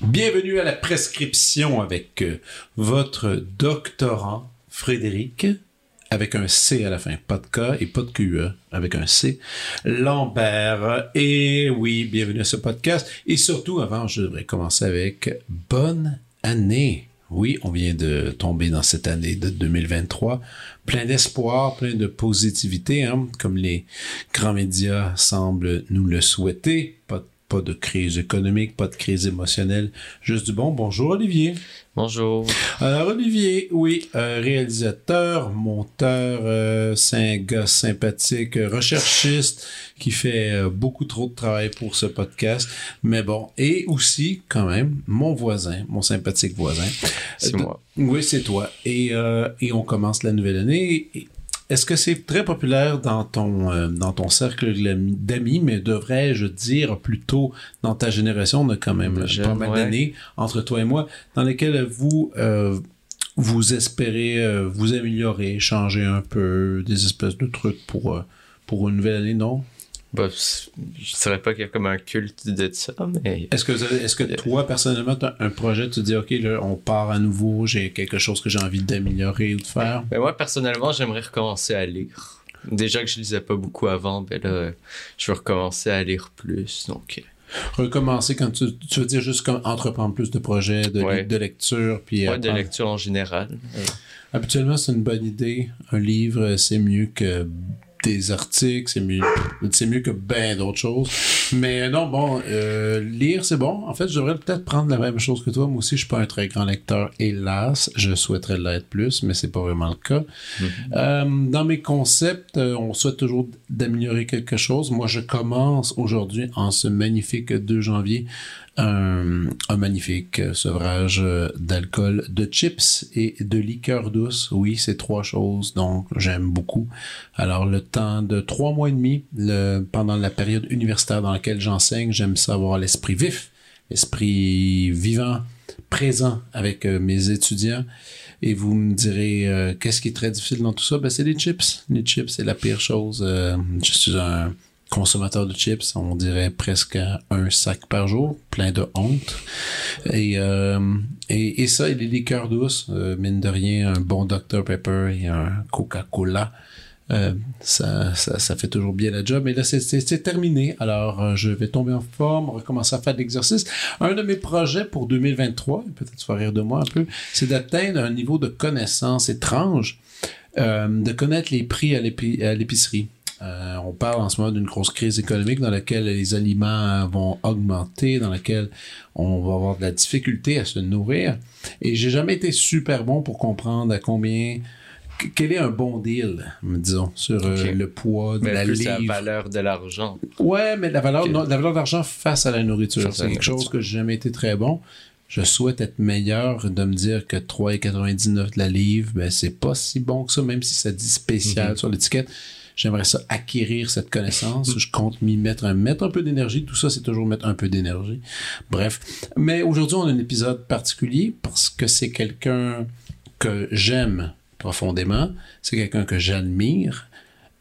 Bienvenue à la prescription avec euh, votre doctorant Frédéric, avec un C à la fin, pas de K et pas de QE, avec un C, Lambert. Et oui, bienvenue à ce podcast. Et surtout, avant, je devrais commencer avec bonne année. Oui, on vient de tomber dans cette année de 2023, plein d'espoir, plein de positivité, hein, comme les grands médias semblent nous le souhaiter. Pas de crise économique, pas de crise émotionnelle, juste du bon. Bonjour Olivier. Bonjour. Alors Olivier, oui, euh, réalisateur, monteur, euh, c'est un gars sympathique, euh, recherchiste qui fait euh, beaucoup trop de travail pour ce podcast, mais bon, et aussi quand même mon voisin, mon sympathique voisin. C'est moi. Oui, c'est toi. Et, et on commence la nouvelle année. Et, est-ce que c'est très populaire dans ton, euh, dans ton cercle d'amis, mais devrais-je dire plutôt dans ta génération, on a quand même pas mal d'années entre toi et moi, dans lesquelles vous, euh, vous espérez euh, vous améliorer, changer un peu, des espèces de trucs pour, pour une nouvelle année, non? Bah, je dirais pas qu'il y a comme un culte de ça, mais. Est-ce que, est-ce que toi, personnellement, tu as un projet, tu te dis, OK, là, on part à nouveau, j'ai quelque chose que j'ai envie d'améliorer ou de faire? Ben, moi, personnellement, j'aimerais recommencer à lire. Déjà que je lisais pas beaucoup avant, ben là, je veux recommencer à lire plus, donc. Euh. Recommencer quand tu, tu veux dire juste comme entreprendre plus de projets, de, de lecture, puis. Ouais, de lecture en général. Habituellement, c'est une bonne idée. Un livre, c'est mieux que des articles, c'est mieux, c'est mieux que bien d'autres choses. Mais non, bon, euh, lire, c'est bon. En fait, je devrais peut-être prendre la même chose que toi. Moi aussi, je suis pas un très grand lecteur, hélas. Je souhaiterais l'être plus, mais c'est pas vraiment le cas. Mm-hmm. Euh, dans mes concepts, euh, on souhaite toujours d'améliorer quelque chose. Moi, je commence aujourd'hui, en ce magnifique 2 janvier, un, magnifique sevrage d'alcool, de chips et de liqueur douce. Oui, c'est trois choses, donc j'aime beaucoup. Alors, le temps de trois mois et demi, le, pendant la période universitaire dans laquelle j'enseigne, j'aime savoir l'esprit vif, l'esprit vivant, présent avec euh, mes étudiants. Et vous me direz, euh, qu'est-ce qui est très difficile dans tout ça? Ben, c'est les chips. Les chips, c'est la pire chose. Euh, je suis un consommateur de chips, on dirait presque un sac par jour, plein de honte. Et, euh, ça, et les liqueurs douces, euh, mine de rien, un bon Dr Pepper et un Coca-Cola. Euh, ça, ça, fait toujours bien la job. Mais là, c'est terminé. Alors, je vais tomber en forme, recommencer à faire de l'exercice. Un de mes projets pour 2023, peut-être tu vas rire de moi un peu, c'est d'atteindre un niveau de connaissance étrange, de connaître les prix à l'épicerie. Euh, on parle en ce moment d'une grosse crise économique dans laquelle les aliments vont augmenter, dans laquelle on va avoir de la difficulté à se nourrir. Et j'ai jamais été super bon pour comprendre à combien quel est un bon deal, disons, sur euh, le poids de mais la plus la valeur de l'argent. Ouais, mais la valeur, la valeur de l'argent face à la nourriture, c'est quelque chose que j'ai jamais été très bon. Je souhaite être meilleur de me dire que 3,99 de la livre, ben c'est pas si bon que ça, même si ça dit spécial mhm. sur l'étiquette. J'aimerais ça acquérir cette connaissance. Je compte m'y mettre un, mettre un peu d'énergie. Tout ça, c'est toujours mettre un peu d'énergie. Bref. Mais aujourd'hui, on a un épisode particulier parce que c'est quelqu'un que j'aime profondément. C'est quelqu'un que j'admire.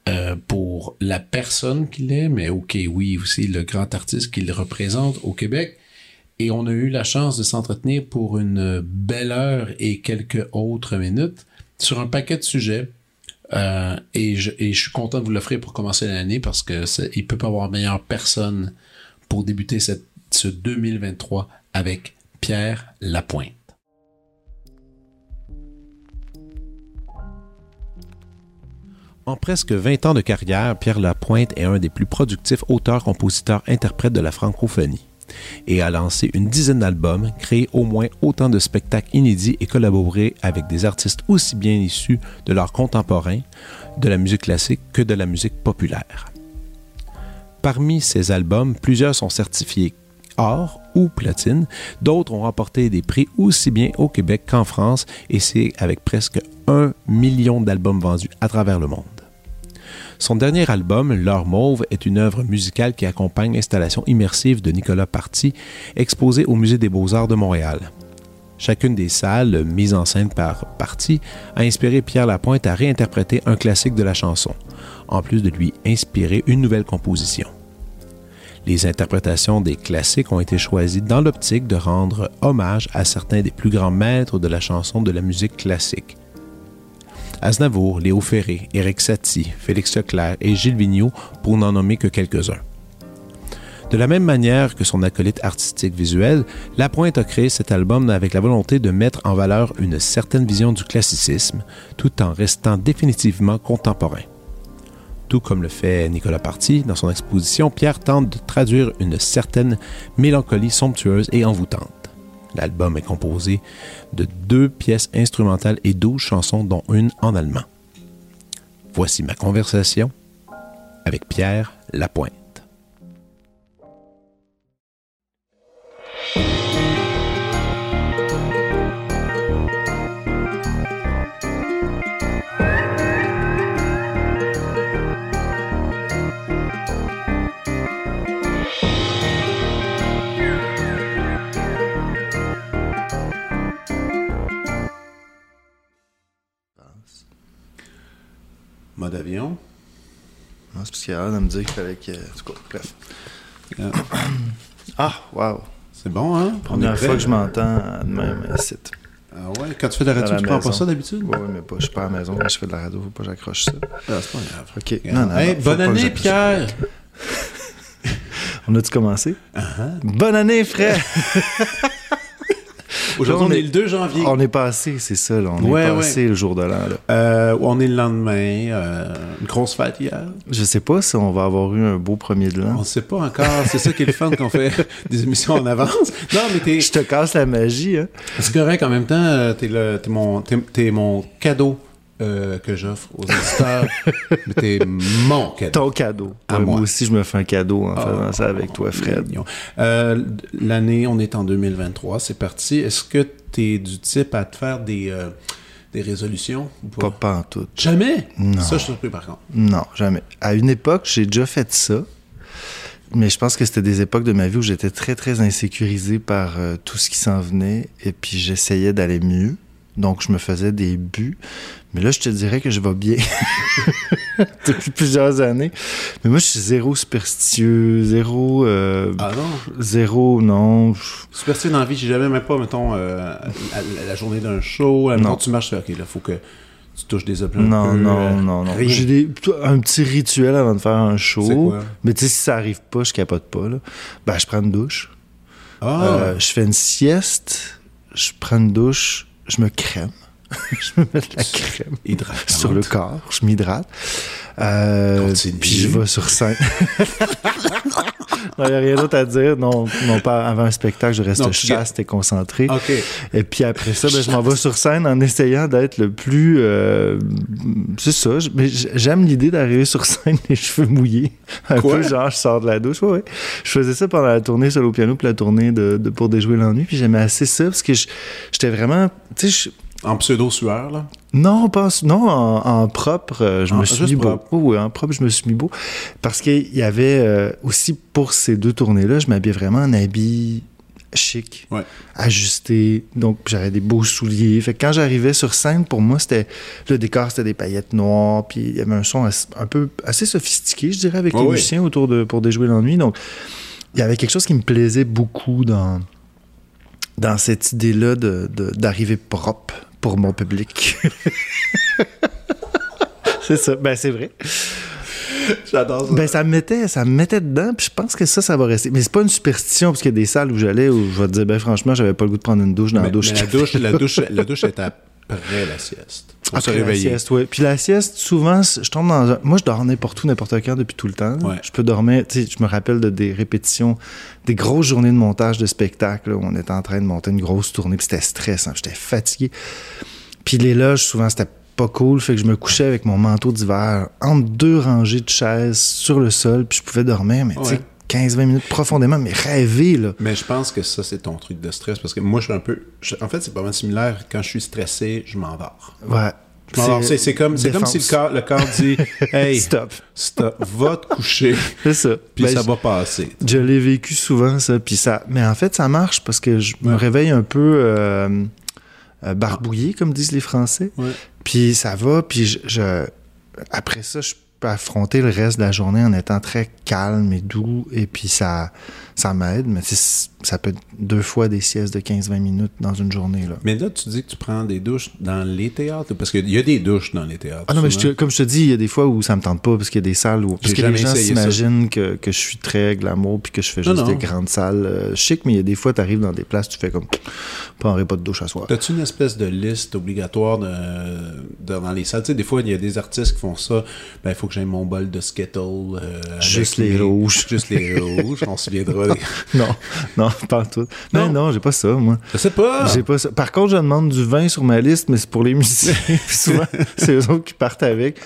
Euh, pour la personne qu'il est, mais ok, oui, aussi le grand artiste qu'il représente au Québec. Et on a eu la chance de s'entretenir pour une belle heure et quelques autres minutes sur un paquet de sujets euh, et, je, suis content de vous l'offrir pour commencer l'année parce que il peut pas avoir meilleure personne pour débuter cette, ce 2023 avec Pierre Lapointe. En presque 20 ans de carrière, Pierre Lapointe est un des plus productifs auteurs, compositeurs, interprètes de la francophonie et a lancé une dizaine d'albums, créé au moins autant de spectacles inédits et collaboré avec des artistes aussi bien issus de l'art contemporain, de la musique classique que de la musique populaire. Parmi ces albums, plusieurs sont certifiés or ou platine, d'autres ont remporté des prix aussi bien au Québec qu'en France, et c'est avec presque un million d'albums vendus à travers le monde. Son dernier album, L'heure mauve, est une œuvre musicale qui accompagne l'installation immersive de Nicolas Party, exposée au Musée des beaux-arts de Montréal. Chacune des salles, mises en scène par Party, a inspiré Pierre Lapointe à réinterpréter un classique de la chanson, en plus de lui inspirer une nouvelle composition. Les interprétations des classiques ont été choisies dans l'optique de rendre hommage à certains des plus grands maîtres de la chanson de la musique classique. Aznavour, Léo Ferré, Éric Satie, Félix Leclerc et Gilles Vigneault, pour n'en nommer que quelques-uns. De la même manière que son acolyte artistique visuel, Lapointe a créé cet album avec la volonté de mettre en valeur une certaine vision du classicisme, tout en restant définitivement contemporain. Tout comme le fait Nicolas Party dans son exposition, Pierre tente de traduire une certaine mélancolie somptueuse et envoûtante. L'album est composé de deux pièces instrumentales et douze chansons, dont une en allemand. Voici ma conversation avec Pierre Lapointe. Mode avion. Non, c'est parce qu'il a l'air de me dire qu'il fallait que. En tout cas, bref. Yeah. Ah, wow. C'est bon, hein? Première fois que je m'entends de même site. Ah ouais, quand tu fais de la radio, la tu prends pas ça d'habitude? Oui, mais pas, je suis pas à la maison, quand je fais de la radio, faut pas que j'accroche ça. Ah, c'est pas grave. OK. Non, non, Hey, non, faut bonne année. Pierre! On a-tu commencé? Uh-huh. Bonne année, frère! Aujourd'hui, on on est le 2 janvier. On est passé, c'est ça, là. On Ouais, est ouais. passé le jour de l'an. Euh, on est le lendemain. euh, une grosse fête hier. Je sais pas si on va avoir eu un beau premier de On l'an. ne sait pas encore. C'est ça qui est le fun qu'on fait des émissions en avance. Non, mais t'es, Je te casse la magie, hein? c'est correct. En même temps, euh, t'es, le, t'es, mon, t'es, t'es mon cadeau euh, que j'offre aux auditeurs. mais t'es mon cadeau. Ton cadeau. À Ouais, moi. moi aussi, je me fais un cadeau en Ah, faisant ça avec toi, Fred. Euh, l'année, on est en 2023. C'est parti. Est-ce que t'es du type à te faire des, euh, des résolutions ou pas? Pas, en tout. Jamais? Non. Ça, je suis surpris par contre. Non, jamais. À une époque, j'ai déjà fait ça. Mais je pense que c'était des époques de ma vie où j'étais très, très insécurisé par tout ce qui s'en venait. Et puis, j'essayais d'aller mieux. Donc, je me faisais des buts. Mais là, je te dirais que je vais bien depuis plusieurs années. Mais moi, je suis zéro superstitieux, zéro... euh, Ah non? Zéro, non. Superstitieux dans la vie, j'ai jamais même pas, mettons, euh, la, la journée d'un show, Non. non. tu marches, ok, là, faut que tu touches des objets un Non, peu, non, euh, non, non. J'ai des, un petit rituel avant de faire un show. quoi? Mais tu sais, si ça arrive pas, je capote pas. Là. Ben, je prends une douche. Ah, Euh, je fais une sieste, je prends une douche, je me crème. je me mets de la crème hydratante. sur le corps, je m'hydrate. Euh, puis je vais sur scène. Il n'y a rien d'autre à dire. Non, non, pas avant un spectacle, je reste Non, chaste et concentré. Et puis après ça, ben, je m'en vais sur scène en essayant d'être le plus. euh, c'est ça. Mais j'aime l'idée d'arriver sur scène les cheveux mouillés. Un Quoi? peu genre, je sors de la douche. Ouais, ouais. Je faisais ça pendant la tournée solo piano puis la tournée de, de- pour déjouer l'ennui. Puis j'aimais assez ça parce que j'étais vraiment. Tu sais, En pseudo-sueur, là? non, pas, non en, en propre, euh, je En- me suis mis beau. propre. Oui, oui, en propre, je me suis mis beau. Parce qu'il y avait euh, aussi pour ces deux tournées-là, je m'habillais vraiment en habit chic, Ouais. ajusté. Donc, j'avais des beaux souliers. Fait que quand j'arrivais sur scène, pour moi, c'était le décor, c'était des paillettes noires. Puis il y avait un son assez- un peu assez sophistiqué, je dirais, avec Ouais, les musiciens autour de pour déjouer l'ennui. Donc, il y avait quelque chose qui me plaisait beaucoup dans dans cette idée-là de- de- d'arriver propre pour mon public. c'est ça. Ben, c'est vrai. J'adore Ben, ça me mettait, ça me mettait dedans, puis je pense que ça, ça va rester. Mais c'est pas une superstition, parce qu'il y a des salles où j'allais où je vais te dire, ben, franchement, j'avais pas le goût de prendre une douche dans mais, la douche. mais la douche, la douche, la douche est après la sieste. Pour se Après la réveiller. sieste, ouais. Puis la sieste, souvent, je tombe dans un... Moi, je dors n'importe où, n'importe quand, depuis tout le temps. Ouais. Je peux dormir... Tu sais, je me rappelle de des répétitions, des grosses journées de montage de spectacle, là, où on était en train de monter une grosse tournée, puis c'était stressant, j'étais fatigué. Puis les loges, souvent, c'était pas cool, fait que je me couchais avec mon manteau d'hiver entre deux rangées de chaises sur le sol, puis je pouvais dormir, mais tu sais. 15-20 minutes profondément, mais rêver, là. Mais je pense que ça, c'est ton truc de stress. Parce que moi, je suis un peu. je- en fait, c'est pas mal similaire. Quand je suis stressé, je m'endors. Ouais. C'est c'est comme, c'est comme si le corps, le corps dit Hey, Stop. stop, va te coucher, C'est ça. puis Ben, ça va passer. Je l'ai vécu souvent, ça. Puis ça... Mais en fait, ça marche parce que je me réveille un peu euh, euh, barbouillé, comme disent les Français. Ouais. Puis ça va. Puis je, je- après ça, je affronter le reste de la journée en étant très calme et doux. Et puis ça, ça m'aide. Mais ça peut être deux fois des siestes de 15-20 minutes dans une journée. Là. Mais là, tu dis que tu prends des douches dans les théâtres, parce qu'il y a des douches dans les théâtres. Ah non, mais je souvent. te- comme je te dis, il y a des fois où ça me tente pas parce qu'il y a des salles où. Parce que les gens s'imaginent que, que je suis très glamour puis que je fais juste non. des grandes salles euh, chic, mais il y a des fois, tu arrives dans des places, tu fais comme. Prendrai pas de douche à soir. As-tu une espèce de liste obligatoire de, de- dans les salles? Tu sais, des fois, il y a des artistes qui font ça. Ben, il faut que j'aie mon bol de Skittle. euh, Juste les rouges. Juste les rouges. On se souviendra. Non, non, pas tout. Mais Non. non, j'ai pas ça, moi. Je sais pas. J'ai pas ça. Par contre, je demande du vin sur ma liste, mais c'est pour les musiciens. Puis souvent, c'est eux autres qui partent avec.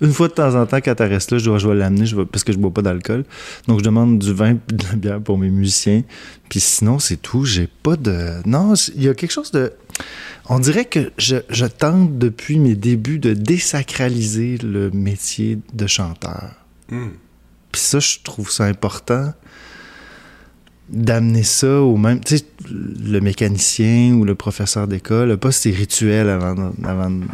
Une fois de temps en temps, quand tu restes là, je, dois, je vais l'amener je vais- parce que je bois pas d'alcool. Donc, je demande du vin et de la bière pour mes musiciens. Puis sinon, c'est tout. J'ai pas de. Non, il y a quelque chose de. On dirait que je, je tente depuis mes débuts de désacraliser le métier de chanteur. Hmm. Puis ça, je trouve ça important d'amener ça au même. Tu sais, le mécanicien ou le professeur d'école n'a pas ses rituels avant, de- avant de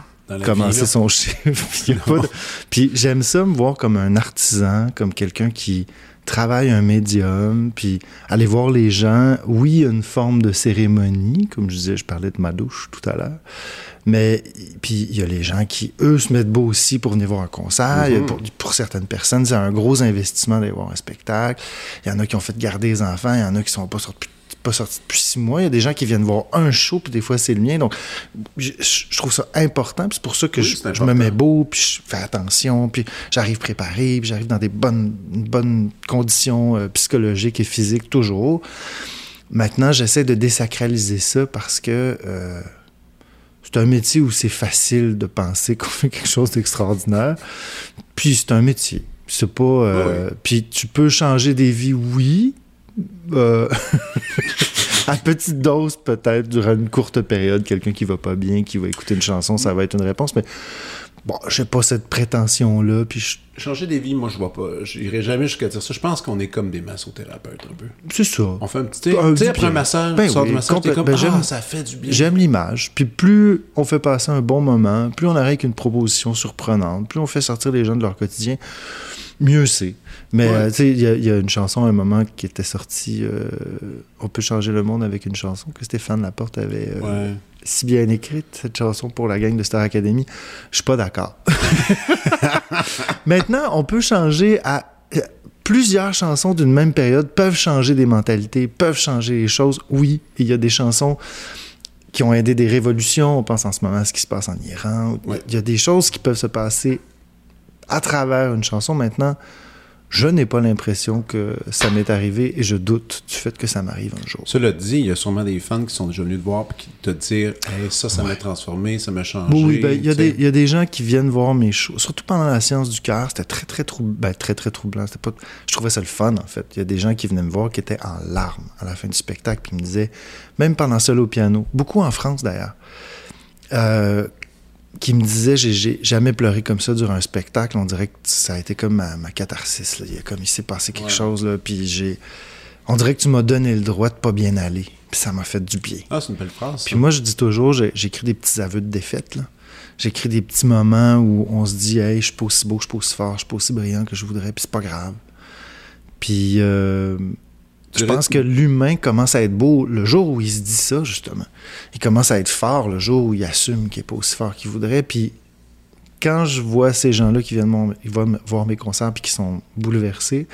commencer vie, son chiffre. Puis de- j'aime ça me voir comme un artisan, comme quelqu'un qui travaille un médium, puis aller voir les gens. Oui, il y a une forme de cérémonie, comme je disais, je parlais de ma douche tout à l'heure. Mais puis il y a les gens qui, eux, se mettent beau aussi pour venir voir un concert. Mhm. pour, pour certaines personnes, c'est un gros investissement d'aller voir un spectacle. Il y en a qui ont fait garder les enfants, il y en a qui sont pas sortis pas sortis depuis six mois. Il y a des gens qui viennent voir un show, puis des fois c'est le mien. Donc, je, je trouve ça important. puis c'est pour ça que Oui, je, me mets beau, puis je fais attention, puis j'arrive préparé, puis j'arrive dans des bonnes, bonnes conditions euh, psychologiques et physiques toujours. Maintenant, j'essaie de désacraliser ça parce que euh, c'est un métier où c'est facile de penser qu'on fait quelque chose d'extraordinaire. Puis c'est un métier. C'est pas. euh, Puis tu peux changer des vies, oui. Euh, à petite dose, peut-être, durant une courte période, quelqu'un qui va pas bien, qui va écouter une chanson, ça va être une réponse. Mais bon, j'ai pas cette prétention-là. Puis je- Changer des vies, moi, je vois pas. J'irai jamais jusqu'à dire ça. Je pense qu'on est comme des massothérapeutes, un peu. c'est ça. On fait un petit. Tu sais, après un massage, Ben tu sors oui, du massage, t'es comme ben Ah, ça fait du bien. J'aime l'image. Puis plus on fait passer un bon moment, plus on arrive avec une proposition surprenante, plus on fait sortir les gens de leur quotidien, mieux c'est. Mais Ouais. euh, tu sais, il y, a- il y a une chanson à un moment qui était sortie, euh, On peut changer le monde avec une chanson, que Stéphane Laporte avait euh, Ouais. Si bien écrite, cette chanson pour la gang de Star Academy. Je suis pas d'accord. Maintenant, on peut changer à. Plusieurs chansons d'une même période peuvent changer des mentalités, peuvent changer les choses. Oui, il y a des chansons qui ont aidé des révolutions. On pense en ce moment à ce qui se passe en Iran. Ouais. Il y a des choses qui peuvent se passer à travers une chanson. Maintenant, je n'ai pas l'impression que ça m'est arrivé et je doute du fait que ça m'arrive un jour. Cela dit, il y a sûrement des fans qui sont déjà venus te voir et qui te Hey, ça, ça m'a transformé, ça m'a changé. Oui, ben, il y, a des- il y a des gens qui viennent voir mes shows, surtout pendant la séance du cœur. C'était très, très troublant. Ben, très, très troublant. Pas... Je trouvais ça le fun, en fait. Il y a des gens qui venaient me voir qui étaient en larmes à la fin du spectacle, puis me disaient, même pendant seul au piano, beaucoup en France d'ailleurs, euh, qui me disaient, j'ai- jamais pleuré comme ça durant un spectacle. On dirait que ça a été comme ma, ma catharsis. là. Il y a comme il s'est passé quelque Ouais. chose, là, puis j'ai. On dirait que tu m'as donné le droit de pas bien aller. Puis ça m'a fait du bien. Ah, c'est une belle phrase. Puis moi, je dis toujours, j'écris des petits aveux de défaite. là. J'écris des petits moments où on se dit, hey, je suis pas aussi beau, je suis pas aussi fort, je suis pas aussi brillant que je voudrais, puis c'est pas grave. Puis euh, je pense que l'humain commence à être beau le jour où il se dit ça, justement. Il commence à être fort le jour où il assume qu'il est pas aussi fort qu'il voudrait. Puis quand je vois ces gens-là qui viennent mon- ils voir mes concerts puis qui sont bouleversés,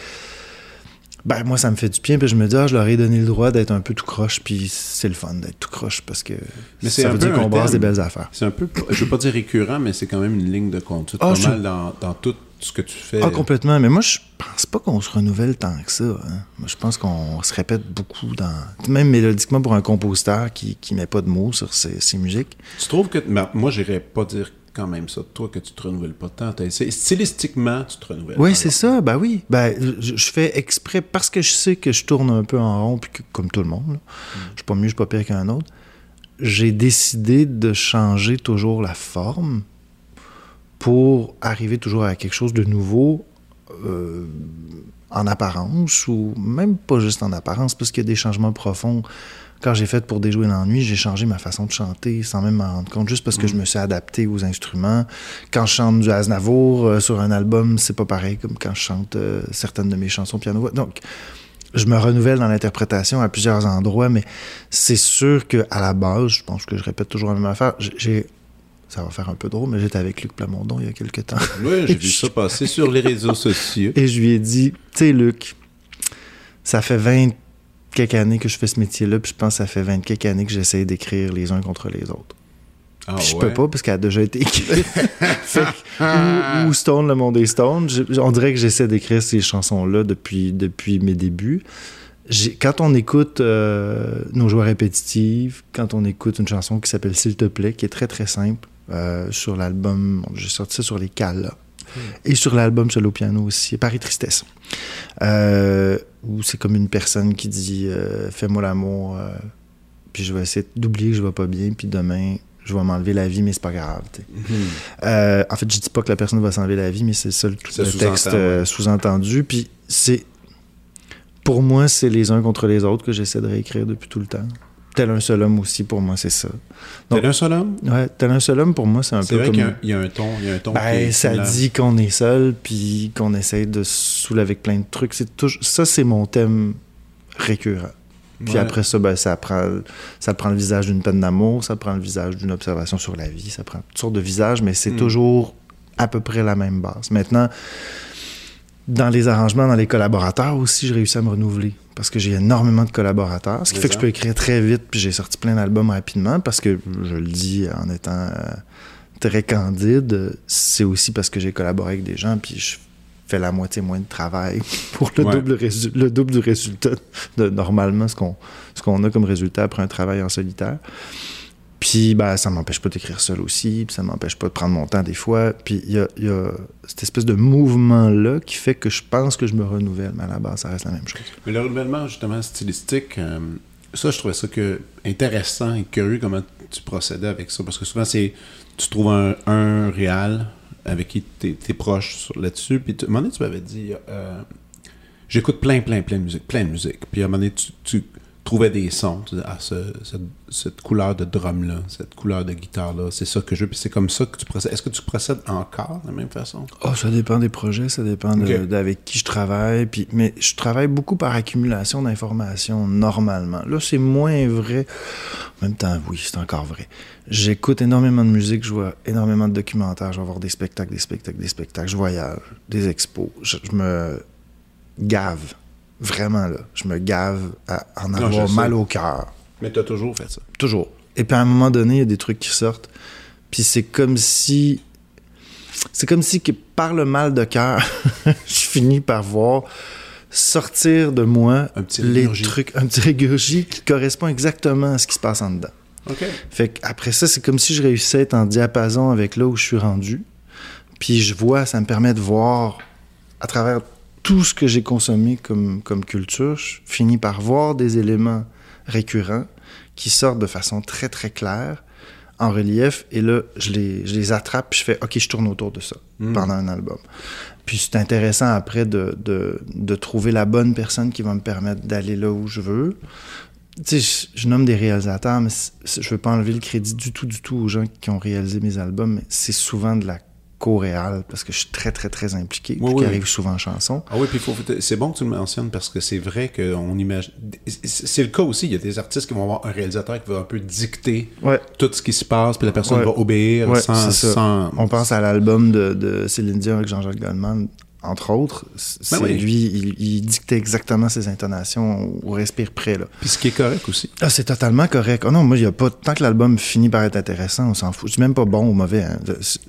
ben moi ça me fait du bien puis je me dis ah je leur ai donné le droit d'être un peu tout croche puis c'est le fun d'être tout croche parce que Mais c'est ça veut dire qu'on brasse des belles affaires. C'est un peu, je veux pas dire récurrent, mais c'est quand même une ligne de conduite Ah, pas je- mal dans, dans tout ce que tu fais. Ah complètement mais moi je pense pas qu'on se renouvelle tant que ça. hein. Moi je pense qu'on se répète beaucoup dans même mélodiquement pour un compositeur qui qui met pas de mots sur ses, ses musiques. Tu trouves que. mais moi, j'irais pas dire quand même ça de toi, que tu te renouvelles pas tant. Stylistiquement, tu te renouvelles. Oui, c'est ça. Ben oui. Ben, je, je fais exprès parce que je sais que je tourne un peu en rond, puis que, comme tout le monde, là, je suis pas mieux, je suis pas pire qu'un autre. J'ai décidé de changer toujours la forme, pour arriver toujours à quelque chose de nouveau euh, en apparence ou même pas juste en apparence parce qu'il y a des changements profonds. Quand j'ai fait pour déjouer l'ennui, j'ai changé ma façon de chanter sans même m'en rendre compte, juste parce que je me suis adapté aux instruments. Quand je chante du Aznavour euh, sur un album, c'est pas pareil comme quand je chante euh, certaines de mes chansons piano. Donc, je me renouvelle dans l'interprétation à plusieurs endroits, mais c'est sûr que à la base, je pense que je répète toujours la même affaire. J'ai ça va faire un peu drôle, mais j'étais avec Luc Plamondon il y a quelques temps. Oui, j'ai vu ça passer sur les réseaux sociaux. Et je lui ai dit, tu sais, Luc, ça fait 20 quelques années que je fais ce métier-là, puis je pense que ça fait 20 quelques années que j'essaie d'écrire les uns contre les autres. Ah, Puis je ouais? peux pas parce qu'elle a déjà été écrite. Fait que, ou, ou Stone, le monde est Stone? je- on dirait que j'essaie d'écrire ces chansons-là depuis, depuis mes débuts. Quand on écoute euh, nos joies répétitives, quand on écoute une chanson qui s'appelle S'il te plaît, qui est très très simple, euh, sur l'album, j'ai sorti ça sur les Cala. Et sur l'album solo piano aussi, Paris Tristesse. Euh, où c'est comme une personne qui dit euh, Fais-moi l'amour, euh, puis je vais essayer d'oublier que je vais pas bien, puis demain, je vais m'enlever la vie, mais c'est pas grave. Mhm. Euh, en fait, je dis pas que la personne va s'enlever la vie, mais c'est ça le, Ça le sous-entend, texte ouais. sous-entendu. Puis c'est. Pour moi, c'est les uns contre les autres que j'essaie de réécrire depuis tout le temps. Tel un seul homme aussi, pour moi, c'est ça. Donc- T'es un seul homme? Ouais, tel un seul homme, pour moi, c'est un peu vrai comme. qu'il y a un- il y, a un ton. Il y a un ton Ben, ça dit qu'on est seul, puis qu'on essaye de se saouler avec plein de trucs. C'est. Ça, c'est mon thème récurrent. Puis Ouais. après ça, ben, ça, prend, ça prend le visage d'une peine d'amour, ça prend le visage d'une observation sur la vie, ça prend toutes sortes de visages, mais c'est Mm. toujours à peu près la même base. Maintenant, dans les arrangements, dans les collaborateurs aussi, j'ai réussi à me renouveler parce que j'ai énormément de collaborateurs, ce qui fait que je peux écrire très vite, puis j'ai sorti plein d'albums rapidement parce que, je le dis en étant euh, très candide, c'est aussi parce que j'ai collaboré avec des gens, puis je fais la moitié moins de travail pour le, Ouais. double, résu- le double du résultat de normalement ce qu'on ce qu'on a comme résultat après un travail en solitaire. Puis, ben, ça m'empêche pas d'écrire seul aussi, puis ça m'empêche pas de prendre mon temps des fois. Puis, il y a, cette espèce de mouvement-là qui fait que je pense que je me renouvelle, mais à la base, ça reste la même chose. Mais le renouvellement, justement, stylistique, euh, ça, je trouvais ça que intéressant et curieux comment tu procédais avec ça. Parce que souvent, c'est tu trouves un, un avec qui tu es, proche là-dessus. Puis, à un moment donné, tu m'avais dit euh, j'écoute plein, plein, plein de musique, plein de musique. Puis, à un moment donné, tu trouvais des sons. Tu disais, ah, ce- cette, cette couleur de drum-là, cette couleur de guitare-là, c'est ça que je veux. Puis, c'est comme ça que tu procèdes. Est-ce que tu procèdes encore de la même façon? Oh, ça dépend des projets, ça dépend de- Ok. d'avec qui je travaille. Puis, mais je travaille beaucoup par accumulation d'informations normalement. Là, c'est moins vrai. En même temps, oui, c'est encore vrai. J'écoute énormément de musique, je vois énormément de documentaires, je vais voir des spectacles, des spectacles, des spectacles, je voyage, des expos. Je, je me gave, vraiment là. Je me gave à en Non, avoir sais. mal au cœur. Mais tu as toujours fait ça. Toujours. Et puis à un moment donné, il y a des trucs qui sortent. Puis c'est comme si. C'est comme si que par le mal de cœur, je finis par voir sortir de moi Un petit les trucs, un petit régurgie qui correspond exactement à ce qui se passe en dedans. Fait qu'après ça, c'est comme si je réussissais à être en diapason avec là où je suis rendu. Puis je vois, ça me permet de voir à travers tout ce que j'ai consommé comme, comme culture, je finis par voir des éléments récurrents qui sortent de façon très très claire en relief et là je les, je les attrape puis je fais ok je tourne autour de ça Mm. pendant un album puis c'est intéressant après de, de, de trouver la bonne personne qui va me permettre d'aller là où je veux tu sais, je, je nomme des réalisateurs, mais je veux pas enlever le crédit du tout, du tout aux gens qui ont réalisé mes albums, mais c'est souvent de la co-réal, parce que je suis très, très, très impliqué, Oui, qui arrive souvent en chanson. Ah oui, puis faut- c'est bon que tu le mentionnes parce que c'est vrai qu'on imagine. C'est le cas aussi, il y a des artistes qui vont avoir un réalisateur qui va un peu dicter Ouais, tout ce qui se passe, puis la personne Ouais. va obéir Ouais, sans- on pense à l'album de, de Céline Dion avec Jean-Jacques Goldman, entre autres. C'est Ben oui. lui, il, il dictait exactement ses intonations au respire près, là. Puis ce qui est correct aussi. Ah, c'est totalement correct. Oh non, moi, il y a pas. Tant que l'album finit par être intéressant, on s'en fout. Je dis même pas bon ou mauvais. hein.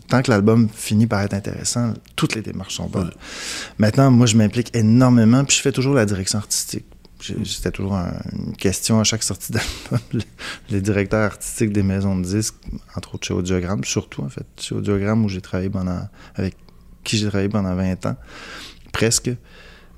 Tant que l'album finit par être intéressant, toutes les démarches sont bonnes. Ouais. Maintenant, moi, je m'implique énormément, puis je fais toujours la direction artistique. C'était toujours un- une question à chaque sortie d'album. Le- Les directeurs artistiques des maisons de disques, entre autres chez Audiogramme, surtout en fait, chez Audiogramme où j'ai travaillé pendant avec qui j'ai travaillé pendant 20 ans, presque.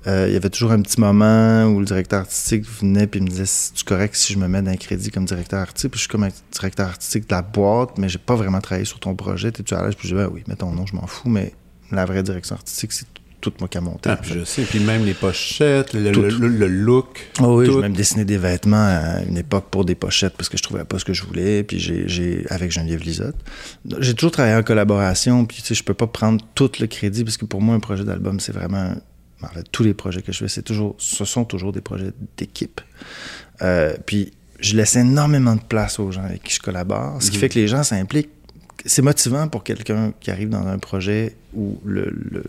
euh, il y avait toujours un petit moment où le directeur artistique venait puis me disait c'est correct si je me mets d'un crédit comme directeur artistique puis je suis comme un directeur artistique de la boîte mais j'ai pas vraiment travaillé sur ton projet t'es-tu à l'aise? Puis je dis ben oui mets ton nom je m'en fous mais la vraie direction artistique c'est tout moi qui a monté ah, puis je sais puis même les pochettes le, le, le, look oh oui j'ai même dessiné des vêtements à une époque pour des pochettes parce que je trouvais pas ce que je voulais puis j'ai avec Geneviève Lisotte j'ai toujours travaillé en collaboration puis tu sais je peux pas prendre tout le crédit parce que pour moi un projet d'album c'est vraiment en fait, tous les projets que je fais, c'est toujours, ce sont toujours des projets d'équipe. Euh, puis, je laisse énormément de place aux gens avec qui je collabore, ce qui fait que les gens s'impliquent. C'est motivant pour quelqu'un qui arrive dans un projet où le, le,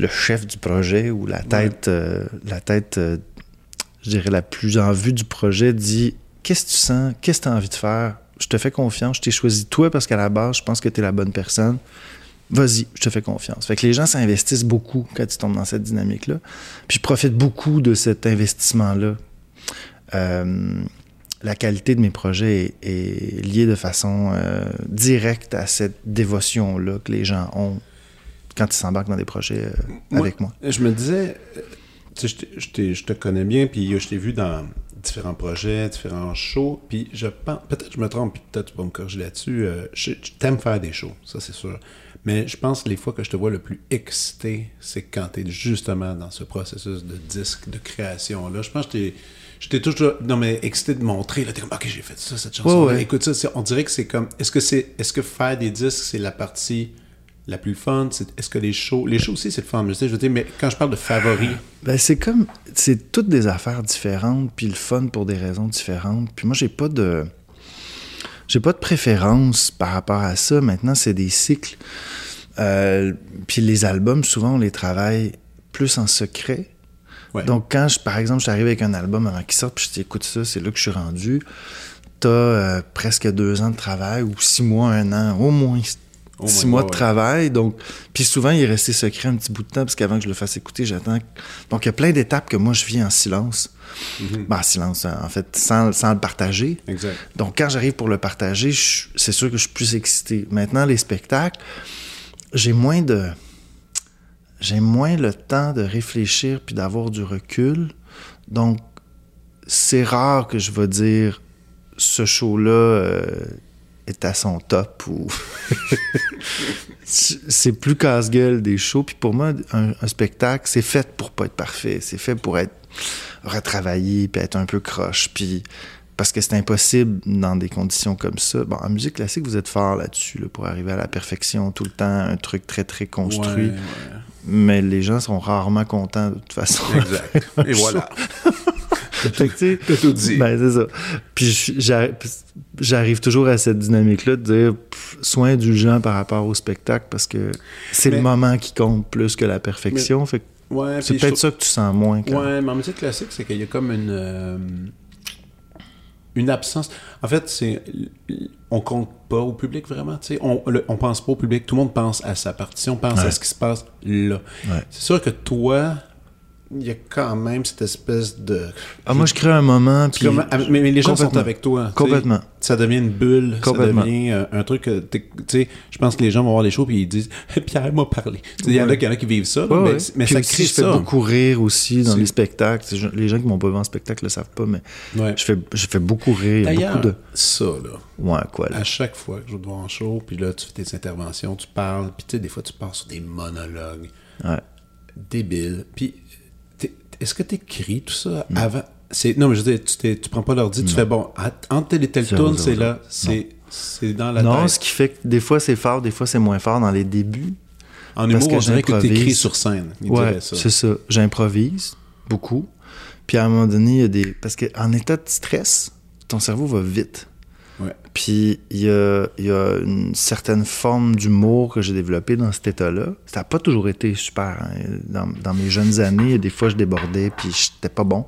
le chef du projet ou la tête, euh, la tête, euh, je dirais, la plus en vue du projet dit Qu'est-ce que tu sens? Qu'est-ce que tu as envie de faire? Je te fais confiance, je t'ai choisi toi parce qu'à la base, je pense que tu es la bonne personne vas-y, je te fais confiance. Fait que les gens s'investissent beaucoup quand ils tombent dans cette dynamique-là. Puis je profite beaucoup de cet investissement-là. Euh, la qualité de mes projets est, liée de façon euh, directe à cette dévotion-là que les gens ont quand ils s'embarquent dans des projets euh, avec moi. Je me disais, tu sais, je, te connais bien, puis je t'ai vu dans différents projets, différents shows, puis je pense, peut-être je me trompe, puis peut-être tu vas me corriger là-dessus, je, t'aime faire des shows, ça c'est sûr. Mais je pense que les fois que je te vois le plus excité, c'est quand tu es justement dans ce processus de disque, de création-là. Je pense que j'étais toujours non mais excité de montrer là t'es comme ok j'ai fait ça cette chanson écoute ça on dirait que c'est comme est-ce que c'est est-ce que faire des disques c'est la partie la plus fun est-ce que les shows les shows aussi c'est le fun je veux dire mais quand je parle de favoris ben c'est comme c'est toutes des affaires différentes puis le fun pour des raisons différentes puis moi j'ai pas de j'ai pas de préférence par rapport à ça. Maintenant, c'est des cycles. Euh, puis les albums, souvent, on les travaille plus en secret. Donc, quand, je, par exemple, j'arrive avec un album avant qu'il sorte, puis je dis, écoute ça, c'est là que je suis rendu. T'as euh, presque deux ans de travail, ou six mois, un an, au moins six mois de travail. Donc, puis souvent, il est resté secret un petit bout de temps, parce qu'avant que je le fasse écouter, j'attends. Donc, il y a plein d'étapes que moi, je vis en silence. Ben, en silence, en fait, sans, sans, le partager. Exact. Donc, quand j'arrive pour le partager, c'est sûr que je suis plus excité. Maintenant, les spectacles, j'ai moins de. J'ai moins le temps de réfléchir puis d'avoir du recul. Donc, c'est rare que je vais dire ce show-là. Euh, est à son top ou c'est plus casse-gueule des shows puis pour moi un, spectacle c'est fait pour pas être parfait c'est fait pour être retravaillé puis être un peu croche puis parce que c'est impossible dans des conditions comme ça. Bon, en musique classique, vous êtes fort là-dessus, pour arriver à la perfection tout le temps, un truc très, très construit. Mais les gens sont rarement contents de toute façon. Exact. Et voilà. fait tout dit. Ben, c'est ça. Puis j'arrive toujours à cette dynamique-là de dire soin indulgent par rapport au spectacle parce que c'est le moment qui compte plus que la perfection. fait c'est peut-être ça que tu sens moins. Quand ouais, mais en musique classique, c'est qu'il y a comme une. Euh, une absence. En fait, c'est on compte pas au public vraiment. Tu sais, on, on pense pas au public. Tout le monde pense à sa partition, pense à ce qui se passe là. C'est sûr que toi, il y a quand même cette espèce de. Ah, moi, je crée un moment. Puis... Ah, mais, les gens sont avec toi. Complètement. Ça devient une bulle. Ça devient euh, un truc que. Tu sais, je pense que les gens vont voir les shows puis ils disent Pierre m'a parlé. Il y, en a, qui vivent ça. mais, mais ça crée je fais beaucoup rire aussi dans les spectacles. Les gens qui m'ont pas vu en spectacle le savent pas, mais je, fais, je fais beaucoup rire. Beaucoup de... ça, là. Ouais, quoi, là. À chaque fois que je vais en show, puis là, tu fais tes interventions, tu parles, puis tu sais, des fois, tu pars sur des monologues. Ouais. Débiles. Puis est-ce que tu écris tout ça avant? C'est non mais je veux dire tu, tu prends pas l'ordi tu fais bon entre tel et tel tourne c'est là c'est c'est dans la non ce qui fait que des fois c'est fort des fois c'est moins fort dans les débuts. En humour que on dirait que tu écris sur scène ouais c'est ça. J'improvise beaucoup. Puis à un moment donné il y a des parce qu'en état de stress ton cerveau va vite puis il y a, une certaine forme d'humour que j'ai développée dans cet état-là. Ça n'a pas toujours été super. Hein. Dans, mes jeunes années, des fois, je débordais, puis j'étais pas bon.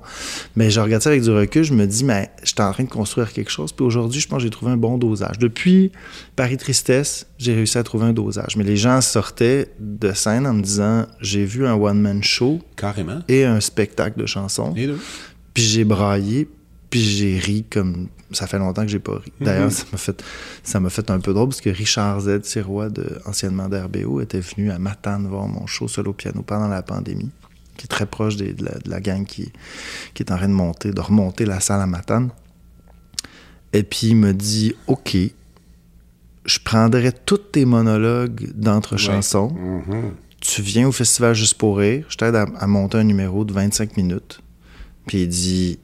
Mais je regarde ça avec du recul, je me dis, mais j'étais en train de construire quelque chose. Puis aujourd'hui, je pense que j'ai trouvé un bon dosage. Depuis Paris Tristesse, j'ai réussi à trouver un dosage. Mais les gens sortaient de scène en me disant, j'ai vu un one-man show. Carrément. Et un spectacle de chansons. Puis j'ai braillé, puis j'ai ri comme ça fait longtemps que j'ai pas ri. D'ailleurs, mhm. ça m'a fait ça m'a fait un peu drôle parce que Richard Z, Sirois de anciennement d'RBO, était venu à Matane voir mon show solo piano pendant la pandémie. qui est très proche des- de, la, de la gang qui, qui est en train de monter, de remonter la salle à Matane. Et puis il me dit OK, je prendrai tous tes monologues d'entre-chansons. Mhm. Tu viens au festival juste pour rire, je t'aide à, à monter un numéro de 25 minutes. Puis il dit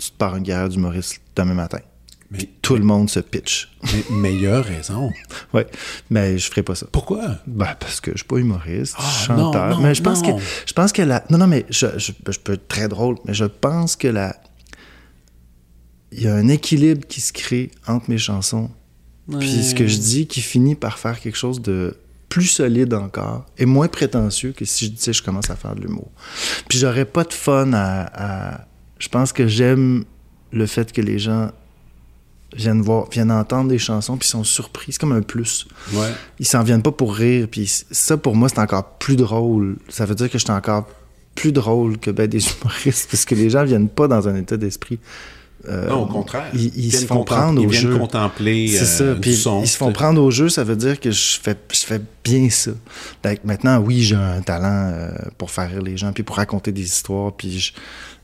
Tu te pars une guerre d'humoriste demain matin. Mais, Tout le monde se pitch. mais, mais il a raison. Ouais, mais je ferai pas ça. Pourquoi? Ben, parce que je suis pas humoriste, non, chanteur. non, mais je pense non. que je pense que la non non mais je, je, je peux être très drôle, mais je pense que la il y a un équilibre qui se crée entre mes chansons puis ce que je dis qui finit par faire quelque chose de plus solide encore et moins prétentieux que si je disais je commence à faire de l'humour. Puis j'aurais pas de fun à, à- je pense que j'aime le fait que les gens viennent voir viennent entendre des chansons puis sont surpris, c'est comme un plus Ouais. ils s'en viennent pas pour rire. Puis ça, pour moi, c'est encore plus drôle. Ça veut dire que je suis encore plus drôle que ben, des humoristes parce que les gens viennent pas dans un état d'esprit. euh, Non, au contraire. Ils, ils se font prendre ils au viennent jeu. contempler C'est ça. euh, Puis son. ils se font prendre au jeu, ça veut dire que je fais, je fais bien ça. Donc, maintenant, oui, j'ai un talent euh, pour faire rire les gens, puis pour raconter des histoires, puis je-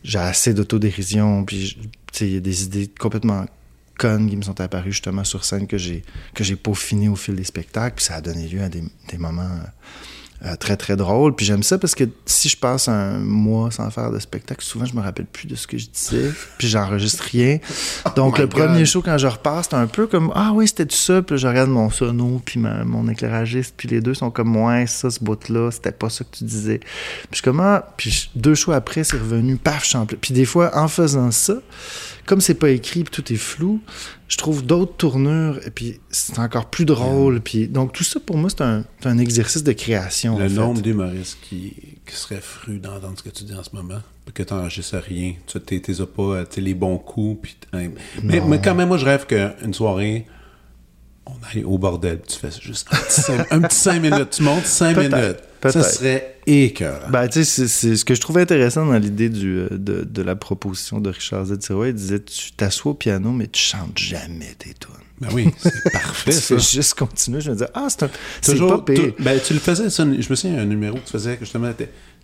j'ai assez d'autodérision, puis il y a des idées complètement connes qui me sont apparues justement sur scène que j'ai que j'ai peaufiné au fil des spectacles, puis ça a donné lieu à des, des moments euh, euh, très très drôles. Puis j'aime ça parce que si je passe un mois sans faire de spectacle, souvent je me rappelle plus de ce que je disais, puis j'enregistre rien. Donc my le premier God. show quand je repars, c'est un peu comme ah oui c'était tout ça, puis je regarde mon sono puis ma- mon éclairagiste, puis les deux sont comme ouais ça ce bout là c'était pas ça que tu disais. Puis je comme ah puis je- deux shows après c'est revenu paf je. Puis des fois en faisant ça, comme c'est pas écrit puis tout est flou, je trouve d'autres tournures et puis c'est encore plus drôle. Puis donc tout ça pour moi c'est un, exercice de création. Le nombre d'humoristes qui, qui seraient frus d'entendre ce que tu dis en ce moment, que tu n'enregistres rien, tu t'es t'es pas les bons coups. Puis t'es- mais, mais quand même, moi, je rêve qu'une soirée, on aille au bordel, puis tu fais juste un petit, cinq, minutes, tu montes cinq minutes. Ça serait écœurant. Ben, tu sais, c'est- ce que je trouve intéressant dans l'idée euh, de, de la proposition de Richard Z. Sirois. Il disait Tu t'assois au piano, mais tu chantes jamais tes tunes. Ben oui, c'est parfait, Tu ça. fais juste continuer. Je me disais Ah, c'est un- c'est Toujours, pas pire. ben, tu le faisais, ça, je me souviens, un numéro que tu faisais, que justement,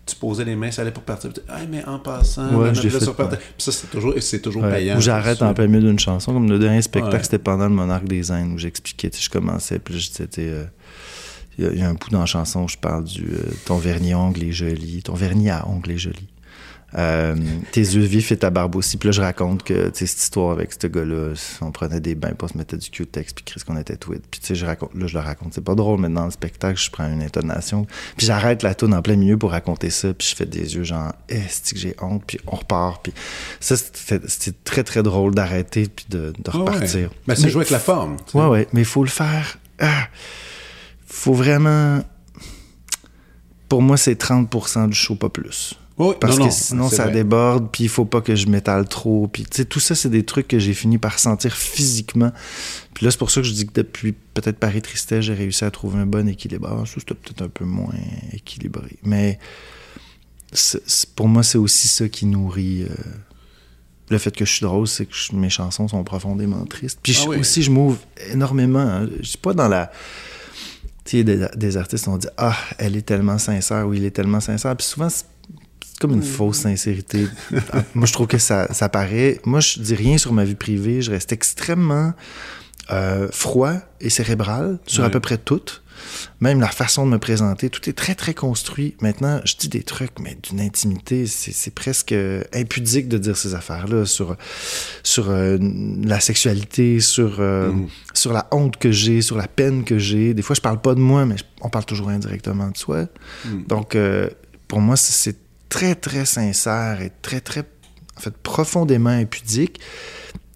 tu posais les mains, ça allait pour partir. tu- Ah, mais en passant, Ouais, je repartait. ouais. Puis ça, c'est toujours, c'est toujours Ouais. payant. Ou j'arrête en plein milieu d'une chanson. Comme le dernier spectacle, Ouais. c'était pendant le Monarque des Indes où j'expliquais. Je commençais, puis sais, euh, Il y, a- un bout dans la chanson où je parle du euh, ton vernis à ongles est joli, ton vernis à ongles est joli. Euh, tes yeux vifs et ta barbe aussi. Puis là, je raconte que tu sais, cette histoire avec ce gars-là, on prenait des bains, puis on se mettait du Q-Tex, puis Chris qu'on était tweet. Puis tu sais, je raconte, là, je le raconte. C'est pas drôle, mais dans le spectacle, je prends une intonation. Puis j'arrête la tune en plein milieu pour raconter ça, puis je fais des yeux genre, est que j'ai honte, puis on repart. Puis ça, c'était très, très drôle d'arrêter, puis de, de ouais. repartir. Ben, c'est Mais- jouer avec la forme. tu sais. Ouais, ouais, mais il faut le faire. Ah, faut vraiment. Pour moi, c'est 30% du show, pas plus. Oui, Parce non, que non, sinon, ça vrai. déborde, puis il faut pas que je m'étale trop. Puis, tout ça, c'est des trucs que j'ai fini par sentir physiquement. Puis là, c'est pour ça que je dis que depuis peut-être Paris Tristesse, j'ai réussi à trouver un bon équilibre. Ah, ça, c'était peut-être un peu moins équilibré. Mais pour moi, c'est aussi ça qui nourrit. euh, le fait que je suis drôle, c'est que je- mes chansons sont profondément tristes. Puis Ah je- oui. aussi, je m'ouvre énormément. hein. Je suis pas dans la. Tu sais, des, des artistes ont dit Ah, elle est tellement sincère ou il est tellement sincère. Puis souvent, c'est comme une fausse sincérité. Ah, Moi, je trouve que ça, ça paraît. Moi, je dis rien sur ma vie privée. Je reste extrêmement euh, froid et cérébral sur à peu près tout. Même la façon de me présenter, tout est très, très construit. Maintenant, je dis des trucs, mais d'une intimité, c'est presque impudique de dire ces affaires-là sur, sur euh, la sexualité, sur, euh, Mhm. sur la honte que j'ai, sur la peine que j'ai. Des fois, je parle pas de moi, mais on parle toujours indirectement de soi. Mhm. Donc, euh, pour moi, c'est- c'est très, très sincère et très, très, en fait, profondément impudique,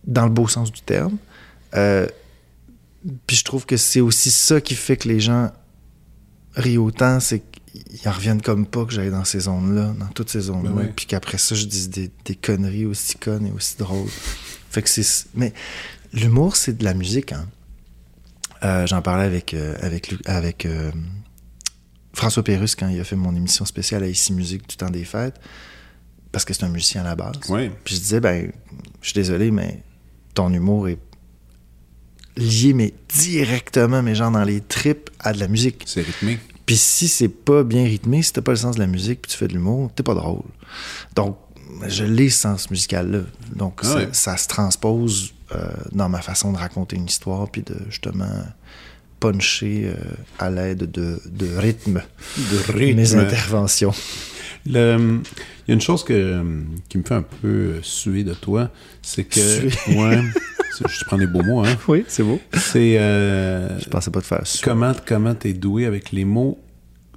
dans le beau sens du terme. Euh, puis je trouve que c'est aussi ça qui fait que les gens rient autant, c'est qu'ils en reviennent comme pas que j'aille dans ces zones-là, dans toutes ces zones-là. Ben ouais. Puis qu'après ça, je dis des, des conneries aussi connes et aussi drôles. Fait que c'est... Mais l'humour, c'est de la musique, hein. Euh, J'en parlais avec, euh, avec, avec euh, François Pérusse quand il a fait mon émission spéciale à Ici Musique du temps des fêtes, parce que c'est un musicien à la base. Puis je disais, ben, je suis désolé, mais ton humour est lié, mais directement, mais genre dans les tripes, à de la musique. C'est rythmé. Puis si c'est pas bien rythmé, si t'as pas le sens de la musique, puis tu fais de l'humour, t'es pas drôle. Donc, je l'ai ce sens musical-là. Donc, Ah ça, ouais. ça se transpose euh, dans ma façon de raconter une histoire, puis de justement puncher euh, à l'aide de, de rythme, De mes rythme. interventions. Le- Il y a une chose que, qui me fait un peu euh, suer de toi, c'est que. Suer. Ouais. je prends des beaux mots, hein. Oui, c'est beau. C'est. euh, Je pensais pas te faire ça. comment comment t'es doué avec les mots,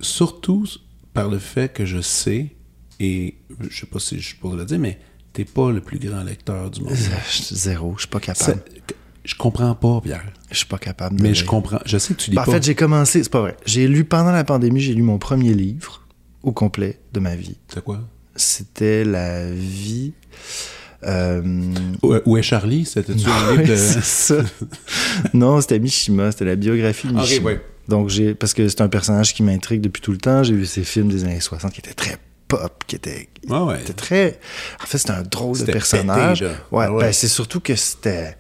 surtout par le fait que je sais, et je sais pas si je pourrais le dire, mais t'es pas le plus grand lecteur du monde. Zéro, je suis pas capable. je comprends pas, Pierre. Je suis pas capable de Mais lire. je comprends. Je sais que tu lis Ben, en pas. fait, j'ai commencé, c'est pas vrai. J'ai lu pendant la pandémie, j'ai lu mon premier livre au complet de ma vie. C'est quoi? C'était La vie. Euh, Où, où est Charlie? C'était-tu un livre de... ça. non, c'était Mishima, c'était la biographie de Ah, Mishima. ouais. Donc, j'ai, parce que c'est un personnage qui m'intrigue depuis tout le temps. J'ai vu ses films des années 60 qui étaient très pop, qui étaient, Ah ouais. étaient très. En fait, c'était un drôle de C'était personnage. pété, ouais, Ah ouais. ben, c'est surtout que c'était.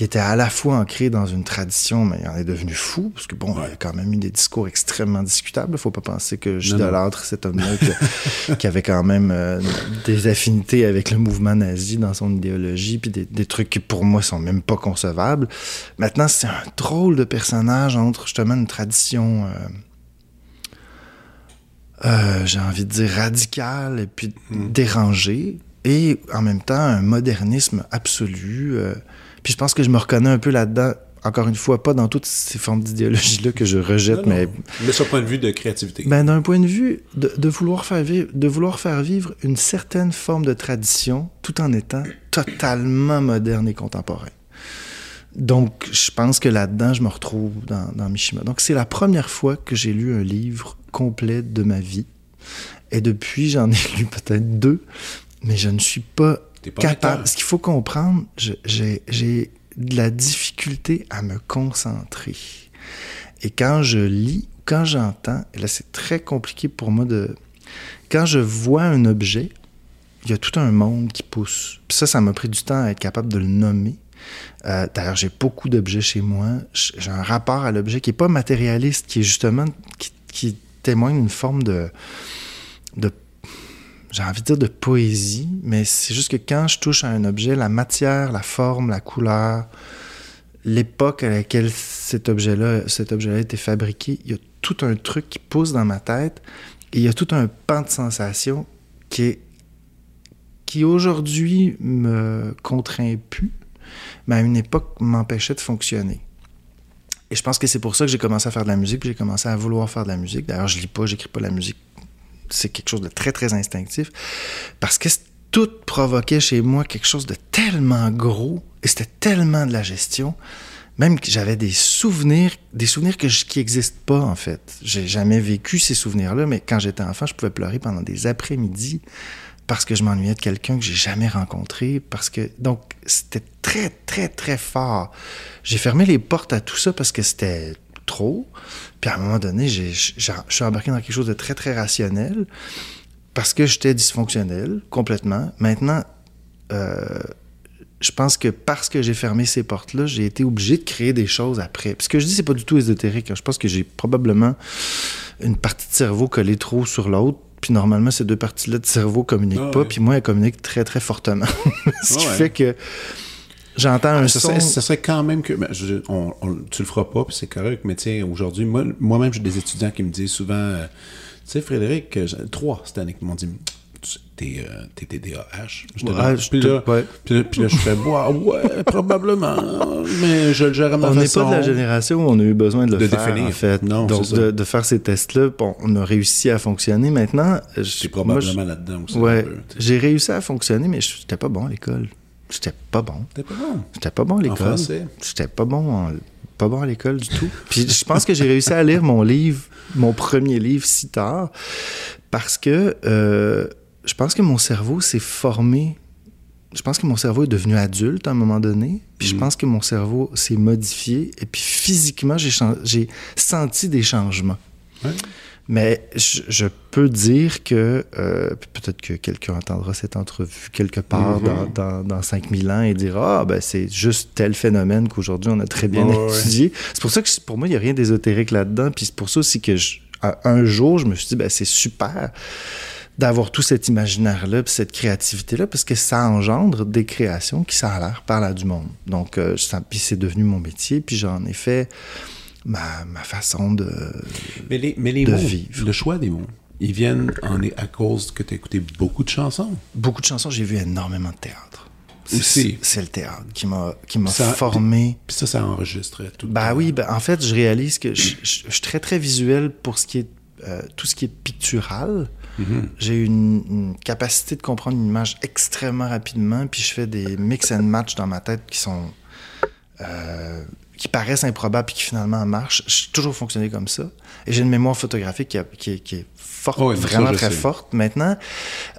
Il était à la fois ancré dans une tradition, mais il en est devenu fou, parce que bon, il a quand même eu des discours extrêmement discutables. Faut pas penser que j'idolâtre cet homme-là qui, qui avait quand même euh, des affinités avec le mouvement nazi dans son idéologie, puis des, des trucs qui pour moi sont même pas concevables. Maintenant, c'est un drôle de personnage entre justement une tradition. euh, euh, j'ai envie de dire radicale et puis dérangée, et en même temps un modernisme absolu. euh, puis je pense que je me reconnais un peu là-dedans, encore une fois, pas dans toutes ces formes d'idéologie-là que je rejette, Non, non. mais Mais sur le point de vue de créativité. ben, d'un point de vue de, de vouloir faire vivre, de vouloir faire vivre une certaine forme de tradition tout en étant totalement moderne et contemporain. Donc, je pense que là-dedans, je me retrouve dans, dans Mishima. Donc, c'est la première fois que j'ai lu un livre complet de ma vie. Et depuis, j'en ai lu peut-être deux, mais je ne suis pas pas capable. lecteur. Ce qu'il faut comprendre, j'ai de la difficulté à me concentrer. Et quand je lis, quand j'entends, et là c'est très compliqué pour moi de... Quand je vois un objet, il y a tout un monde qui pousse. Puis ça, ça m'a pris du temps à être capable de le nommer. Euh, D'ailleurs, j'ai beaucoup d'objets chez moi. J'ai un rapport à l'objet qui n'est pas matérialiste, qui est justement... qui, qui témoigne d'une forme de... de j'ai envie de dire de poésie, mais c'est juste que quand je touche à un objet, la matière, la forme, la couleur, l'époque à laquelle cet objet-là objet a été fabriqué, il y a tout un truc qui pousse dans ma tête et il y a tout un pan de sensations qui qui aujourd'hui me contraint plus, mais à une époque m'empêchait de fonctionner. Et je pense que c'est pour ça que j'ai commencé à faire de la musique, j'ai commencé à vouloir faire de la musique. D'ailleurs, je lis pas, j'écris pas la musique. C'est quelque chose de très, très instinctif. Parce que tout provoquait chez moi quelque chose de tellement gros, et c'était tellement de la gestion, même que j'avais des souvenirs, des souvenirs que qui n'existent pas, en fait. J'ai jamais vécu ces souvenirs-là, mais quand j'étais enfant, je pouvais pleurer pendant des après-midi parce que je m'ennuyais de quelqu'un que j'ai jamais rencontré, parce que donc c'était très très très fort. J'ai fermé les portes à tout ça parce que c'était trop. Puis à un moment donné, je suis embarqué dans quelque chose de très très rationnel parce que j'étais dysfonctionnel complètement. Maintenant, euh, je pense que parce que j'ai fermé ces portes-là, j'ai été obligé de créer des choses après. Puis ce que je dis, c'est pas du tout ésotérique. hein. Je pense que j'ai probablement une partie de cerveau collée trop sur l'autre. Puis normalement, ces deux parties-là de cerveau communiquent Ah pas. Puis moi, elles communiquent très, très fortement. ce qui Ah ouais. fait que j'entends un ça, son... serait, ça serait quand même que. ben, je- on- on- tu le feras pas, puis c'est correct, mais tu sais, aujourd'hui, moi- moi-même, j'ai des étudiants qui me disent souvent euh, Tu sais, Frédéric, euh, trois cette année qui m'ont dit T'es euh, t'es TDAH. Puis, te- là, ouais. puis là, puis là, je fais Ouais, ouais, probablement, mais je le gère à ma On n'est façon. pas de la génération où on a eu besoin de le De faire, définir. en fait. Non, Donc, c'est ça. de, de faire ces tests-là, bon, on a réussi à fonctionner. Maintenant, je- probablement là-dedans aussi. Ouais, j'ai réussi à fonctionner, mais je- j'étais pas bon à l'école. J'étais pas bon. T'es pas bon. J'étais pas bon à l'école. J'étais pas bon en- pas bon à l'école du tout. Puis je pense que j'ai réussi à lire mon livre, mon premier livre si tard, parce que euh, je pense que mon cerveau s'est formé. Je pense que mon cerveau est devenu adulte à un moment donné. Puis je pense que mon cerveau s'est modifié. Et puis physiquement, j'ai senti des changements. Ouais. Mais je, je peux dire que, euh, peut-être que quelqu'un entendra cette entrevue quelque part Mhm. dans, dans, dans 5000 ans et dira Ah, ben c'est juste tel phénomène qu'aujourd'hui on a très bien ouais. étudié. C'est pour ça que pour moi, il n'y a rien d'ésotérique là-dedans. Puis c'est pour ça aussi que, je, un jour, je me suis dit, ben, c'est super d'avoir tout cet imaginaire-là, puis cette créativité-là, parce que ça engendre des créations qui, ça a l'air, parlent à du monde. Donc, euh, puis c'est devenu mon métier, puis j'en ai fait ma, ma façon de, Mais les, mais les de mots, vivre. le choix des mots, ils viennent en, à cause que tu as écouté beaucoup de chansons. Beaucoup de chansons, j'ai vu énormément de théâtre. Aussi. C'est le théâtre qui m'a qui m'a Ça- formé. Puis ça, ça enregistrait tout. Ben oui, ben, en fait, je réalise que je, je- je suis très, très visuel pour ce qui est euh, tout ce qui est pictural. Mhm. J'ai une, une capacité de comprendre une image extrêmement rapidement, puis je fais des mix and match dans ma tête qui sont euh, qui paraissent improbables puis qui finalement marchent. J'ai toujours fonctionné comme ça. Et j'ai une mémoire photographique qui, a- qui est- qui est forte, Oh oui, mais ça, vraiment très sais. forte. Maintenant,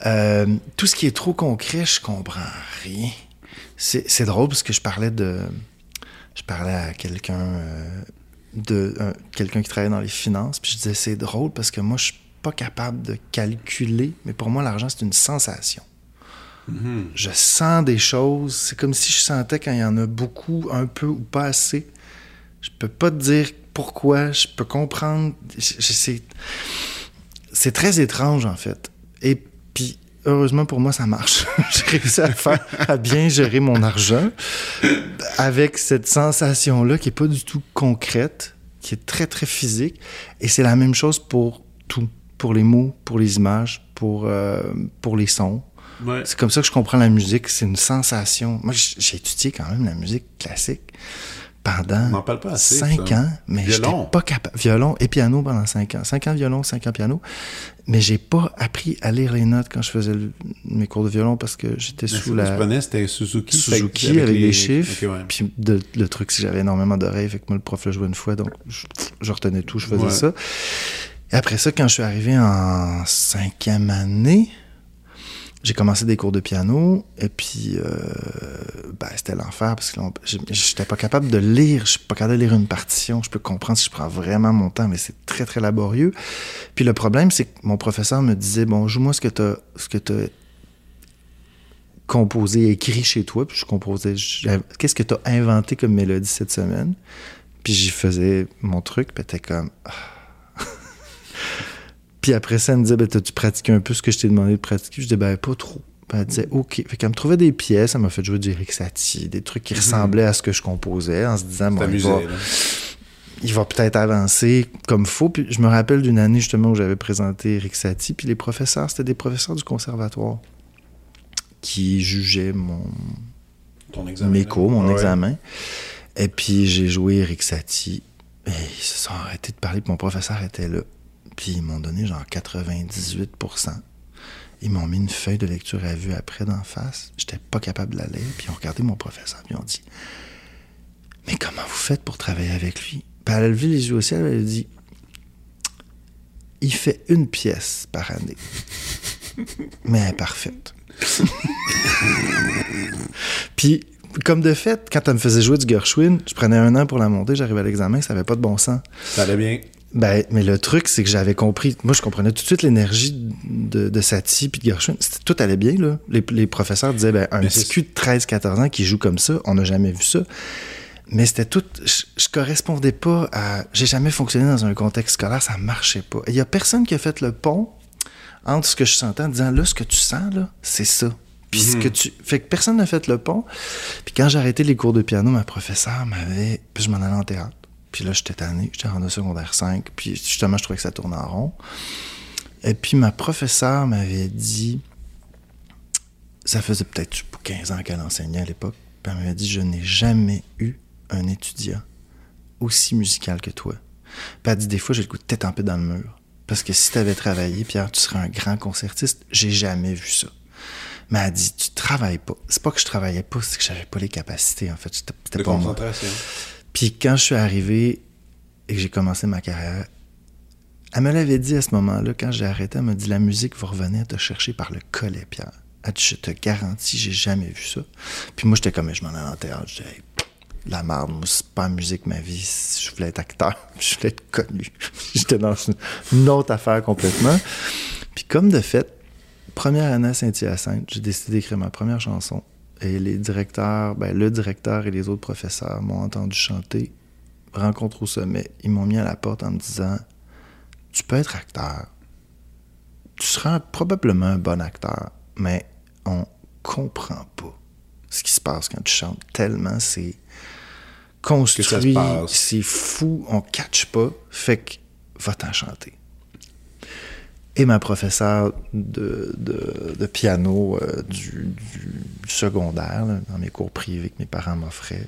euh, tout ce qui est trop concret, je comprends rien. C'est drôle parce que je parlais de je parlais à quelqu'un euh, de un- quelqu'un qui travaille dans les finances, puis je disais c'est drôle parce que moi je suis pas capable de calculer, mais pour moi l'argent c'est une sensation. Mhm. Je sens des choses, c'est comme si je sentais quand il y en a beaucoup, un peu ou pas assez. Je peux pas te dire pourquoi, je peux comprendre, c'est très étrange en fait. Et puis heureusement pour moi ça marche. J'ai réussi à faire à bien gérer mon argent avec cette sensation là qui est pas du tout concrète, qui est très très physique et c'est la même chose pour tout, pour les mots, pour les images, pour euh, pour les sons. Ouais. C'est comme ça que je comprends la musique, c'est une sensation. Moi j'ai étudié quand même la musique classique pendant parle pas assez. cinq ça. ans, mais j'étais pas capable. Violon et piano pendant cinq ans. Cinq ans violon, cinq ans piano. Mais j'ai pas appris à lire les notes quand je faisais le- mes cours de violon parce que j'étais sous la prenais, c'était Suzuki. Que- avec, les chiffres. Ouais. Puis de- le truc, c'est que j'avais énormément d'oreilles. Fait que moi, le prof le jouait une fois, donc je, je retenais tout, je faisais Ouais. ça. Et après ça, quand je suis arrivé en cinquième année, j'ai commencé des cours de piano. Et puis, euh, ben, c'était l'enfer parce que j'étais pas capable de lire. Je suis pas capable de lire une partition. Je peux comprendre si je prends vraiment mon temps, mais c'est très, très laborieux. Puis le problème, c'est que mon professeur me disait, bon, joue-moi ce que t'as ce que t'as composé, écrit chez toi. Puis je composais, qu'est-ce que tu as inventé comme mélodie cette semaine? Puis j'y faisais mon truc, puis t'es comme... ah. Puis après ça, elle me disait, ben, t'as-tu pratiqué un peu ce que je t'ai demandé de pratiquer? Je disais, ben, pas trop. Puis elle disait, OK. Fait qu'elle me trouvait des pièces, elle m'a fait jouer du Eric Satie, des trucs qui ressemblaient à ce que je composais, en se disant, bon, il va, il va peut-être avancer comme faut. Puis je me rappelle d'une année justement où j'avais présenté Eric Satie, puis les professeurs, c'était des professeurs du conservatoire qui jugeaient mon, Ton examen. mes cours, mon Ouais. examen. Et puis j'ai joué Eric Satie. Et ils se sont arrêtés de parler, puis mon professeur était là. Puis ils m'ont donné genre 98% Ils m'ont mis une feuille de lecture à vue après d'en face. J'étais pas capable lire. Puis ils ont regardé mon professeur, puis ils ont dit Mais comment vous faites pour travailler avec lui Puis elle a levé les yeux au ciel, elle a dit Il fait une pièce par année. Mais elle est parfaite. Puis, comme de fait, quand elle me faisait jouer du Gershwin, je prenais un an pour la monter, j'arrivais à l'examen, ça avait pas de bon sens. Ça allait bien. Ben, mais le truc, c'est que j'avais compris. Moi, je comprenais tout de suite l'énergie de, de Satie puis de Gershwin. Tout allait bien, là. Les, les professeurs disaient, ben, un Mais petit cul de 13-14 ans qui joue comme ça, on n'a jamais vu ça. Mais c'était tout. Je, je correspondais pas à. J'ai jamais fonctionné dans un contexte scolaire, ça marchait pas. Il y a personne qui a fait le pont entre ce que je sentais en disant, là, ce que tu sens, là, c'est ça. Puis ce que tu. Fait que personne n'a fait le pont. Puis quand j'ai arrêté les cours de piano, ma professeure m'avait. Puis je m'en allais en théâtre. Puis là, j'étais tanné, j'étais rendu au secondaire 5. Puis justement, je trouvais que ça tournait en rond. Et puis ma professeure m'avait dit. Ça faisait peut-être 15 ans qu'elle enseignait à l'époque. Puis elle m'avait dit Je n'ai jamais eu un étudiant aussi musical que toi. Puis elle dit Des fois, j'ai le goût de tête en paix dans le mur. Parce que si tu avais travaillé, Pierre, tu serais un grand concertiste. J'ai jamais vu ça. Mais elle dit Tu travailles pas. C'est pas que je travaillais pas, c'est que j'avais pas les capacités, en fait. C'était pas moi. concentration. Puis quand je suis arrivé et que j'ai commencé ma carrière, elle me l'avait dit à ce moment-là, quand j'ai arrêté, elle m'a dit La musique va revenir te chercher par le collet, Pierre. Dit Je te garantis, j'ai jamais vu ça. Puis moi, j'étais comme Je m'en allais en théâtre. Je disais La merde, moi, c'est pas musique ma vie. Je voulais être acteur, je voulais être connu. J'étais dans une- une autre affaire complètement. Puis comme de fait, première année à Saint-Hyacinthe, j'ai décidé d'écrire ma première chanson. Et les directeurs, ben, le directeur et les autres professeurs m'ont entendu chanter Rencontre au sommet. Ils m'ont mis à la porte en me disant tu peux être acteur. Tu seras probablement un bon acteur, mais on comprend pas ce qui se passe quand tu chantes tellement c'est construit, c'est fou, on catch pas, fait que va-t'en chanter. Et ma professeure de, de, piano euh, du, secondaire, dans mes cours privés que mes parents m'offraient,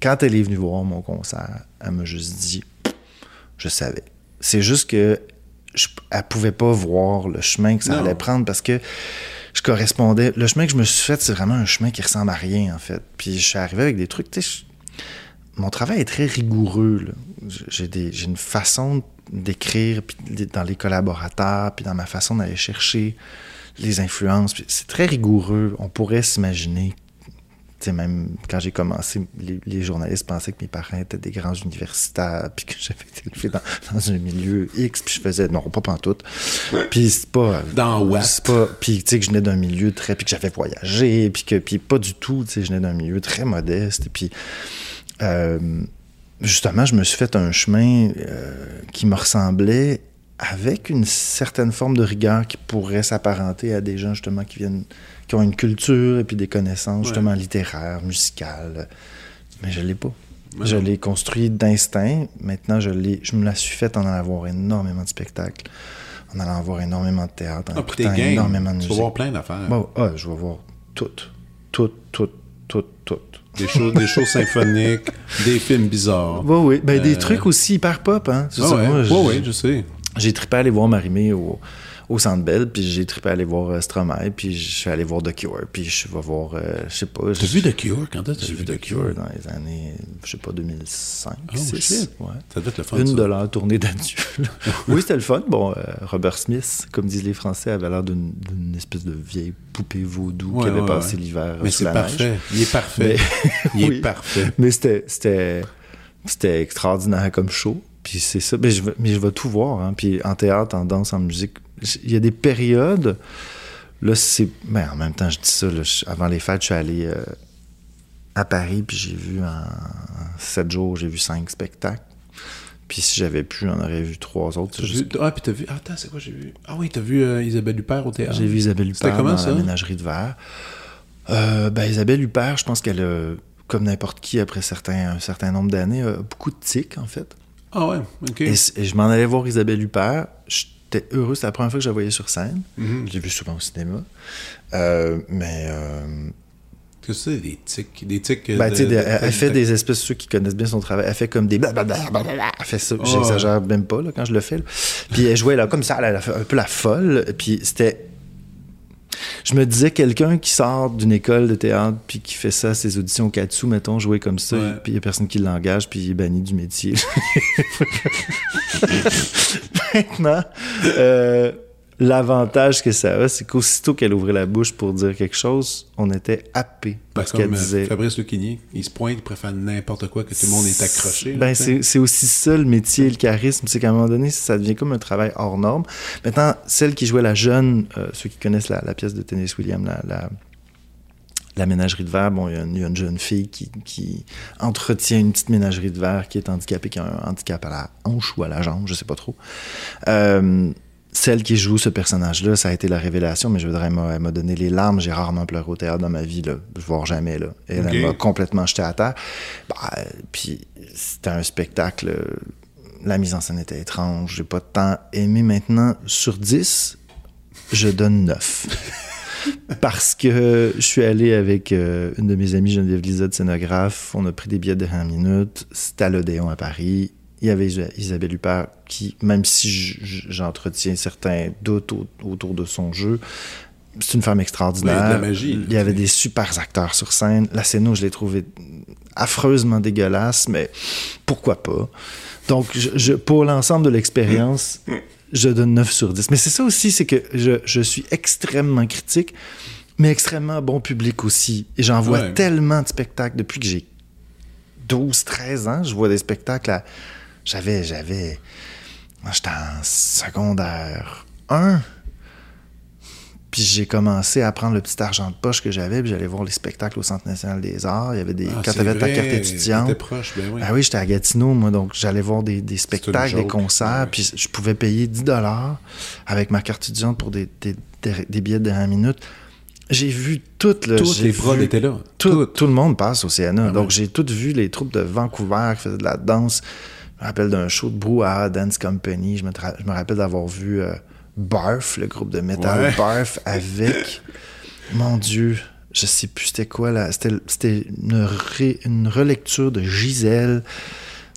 quand elle est venue voir mon concert, elle m'a juste dit Je savais. C'est juste que je, elle pouvait pas voir le chemin que ça allait prendre parce que je correspondais. Le chemin que je me suis fait, c'est vraiment un chemin qui ressemble à rien, en fait. Puis je suis arrivé avec des trucs, tu sais, mon travail est très rigoureux. J'ai une façon d'écrire dans les collaborateurs, puis dans ma façon d'aller chercher les influences. C'est très rigoureux. On pourrait s'imaginer même quand j'ai commencé, les, journalistes pensaient que mes parents étaient des grands universitaires, puis que j'avais été élevé dans, un milieu X, puis je faisais, non, pas pantoute. Puis c'est pas... Dans Ouest. pas, puis tu sais, que je venais d'un milieu très... Puis que j'avais voyagé, puis que... Puis pas du tout, tu sais, je venais d'un milieu très modeste, puis... Euh, justement, je me suis fait un chemin euh, qui me ressemblait avec une certaine forme de rigueur qui pourrait s'apparenter à des gens justement qui viennent qui ont une culture et puis des connaissances justement littéraires, musicales. Mais je l'ai pas. je l'ai construit d'instinct. Maintenant, je, je me la suis faite en allant voir énormément de spectacles, en allant voir énormément de théâtre, en ah, écoutant énormément de musique. Tu vas voir plein d'affaires. ah, je vais voir toutes. Toutes, toutes, toutes, toutes. Des shows, des shows symphoniques, des films bizarres. Oui, oui. Ben, Des euh, trucs aussi hyper pop, hein. Ah, oui, je sais. J'ai trippé à aller voir Marimé au, au Centre Bell, puis j'ai trippé à aller voir euh, Stromae, puis je suis allé voir The Cure, puis je vais voir, euh, je sais pas... T'as vu The Cure? Quand t'as vu The Cure? Dans les années, je sais pas, 2005, oh, 2006. Ouais. Ça devait être le fun, Une de leurs tournées d'adieu. oui, c'était le fun. Bon, euh, Robert Smith, comme disent les Français, avait l'air d'une espèce de vieille poupée vaudou qui avait passé l'hiver Mais c'est parfait. Il est parfait. Il est parfait. Mais c'était extraordinaire comme show. Puis c'est ça. Mais je, mais je vais tout voir. Hein. Puis en théâtre, en danse, en musique, il y a des périodes. Là, c'est. Mais en même temps, je dis ça. avant les fêtes, je suis allé euh, à Paris, puis j'ai vu en, sept jours, j'ai vu cinq spectacles. Puis si j'avais pu, j'en aurais vu trois autres. Ah, puis t'as vu. Ah, attends, c'est quoi j'ai vu? Ah oui, t'as vu euh, Isabelle Huppert au théâtre. J'ai vu Isabelle Huppert comment, dans la ménagerie de verre. Euh, ben, Isabelle Huppert, je pense qu'elle a, comme n'importe qui après certains, un certain nombre d'années, a beaucoup de tics, en fait. Ah ouais, ok. Et, je m'en allais voir Isabelle Huppert j'étais heureux. C'était la première fois que je la voyais sur scène. Mm-hmm. Je l'ai vu souvent au cinéma. Euh, mais. Euh... que c'est des tics Des tics. Ben, elle, fait des espèces, ceux qui connaissent bien son travail, elle fait comme des. Elle fait ça. J'exagère même pas là, quand je le fais. Puis elle jouait là, comme ça, elle a fait un peu la folle. Puis c'était je me disais, quelqu'un qui sort d'une école de théâtre puis qui fait ça, ses auditions au Katsu, mettons, jouer comme ça, puis il n'y a personne qui l'engage, puis il est banni du métier. Maintenant, euh, L'avantage que ça a, c'est qu'aussitôt qu'elle ouvrait la bouche pour dire quelque chose, on était happé parce qu'elle euh, disait. Fabrice Lucchini, il se pointe, il préfère n'importe quoi, que tout le monde est accroché. Ben, c'est aussi ça le métier, le charisme. C'est qu'à un moment donné, ça devient comme un travail hors norme. Maintenant, celle qui jouait la jeune, euh, ceux qui connaissent la, pièce de Tennessee Williams, la, la ménagerie de verre, bon, il y, a une jeune fille qui, entretient une petite ménagerie de verre qui est handicapée, qui a un handicap à la hanche ou à la jambe, je sais pas trop. Euh, celle qui joue ce personnage-là, ça a été la révélation, mais je voudrais, elle m'a donné les larmes. J'ai rarement pleuré au théâtre dans ma vie, là, voire jamais. Là. Et elle m'a complètement jeté à terre. Bah, puis c'était un spectacle. La mise en scène était étrange. J'ai pas tant aimé. Maintenant, sur 10, je donne 9. Parce que je suis allé avec euh, une de mes amies, Geneviève Lizotte, scénographe. On a pris des billets de dernière minute. C'était à l'Odéon à Paris il y avait Isabelle Huppert qui, même si j'entretiens certains doutes autour de son jeu, c'est une femme extraordinaire. il y avait des super acteurs sur scène. La scène, je l'ai trouvé affreusement dégueulasse, mais pourquoi pas? Donc, je, pour l'ensemble de l'expérience, je donne 9 sur 10. Mais c'est ça aussi, c'est que je, suis extrêmement critique, mais extrêmement bon public aussi. Et j'en vois tellement de spectacles depuis que j'ai 12, 13 ans. Je vois des spectacles à j'avais, j'avais. Moi, j'étais en secondaire 1. Puis j'ai commencé à prendre le petit argent de poche que j'avais, puis j'allais voir les spectacles au Centre national des arts. Il y avait des. Ah, quand t'avais ta carte étudiante. proche, ben oui. Ah oui, j'étais à Gatineau, moi, donc j'allais voir des, des spectacles, des concerts, puis je pouvais payer 10 dollars avec ma carte étudiante pour des, des, billets de dernière minute. J'ai vu toutes le. Toutes j'ai les prods étaient là. tout, Toutes. tout le monde passe au CNA. Ah donc, j'ai tout vu les troupes de Vancouver qui faisaient de la danse. Je me rappelle d'un show de Brouhaha Dance Company. Je me, tra- je me rappelle d'avoir vu euh, Barf, le groupe de métal Ouais. Barf, avec. Mon Dieu, je sais plus c'était quoi là. C'était une, ré- une relecture de Gisèle.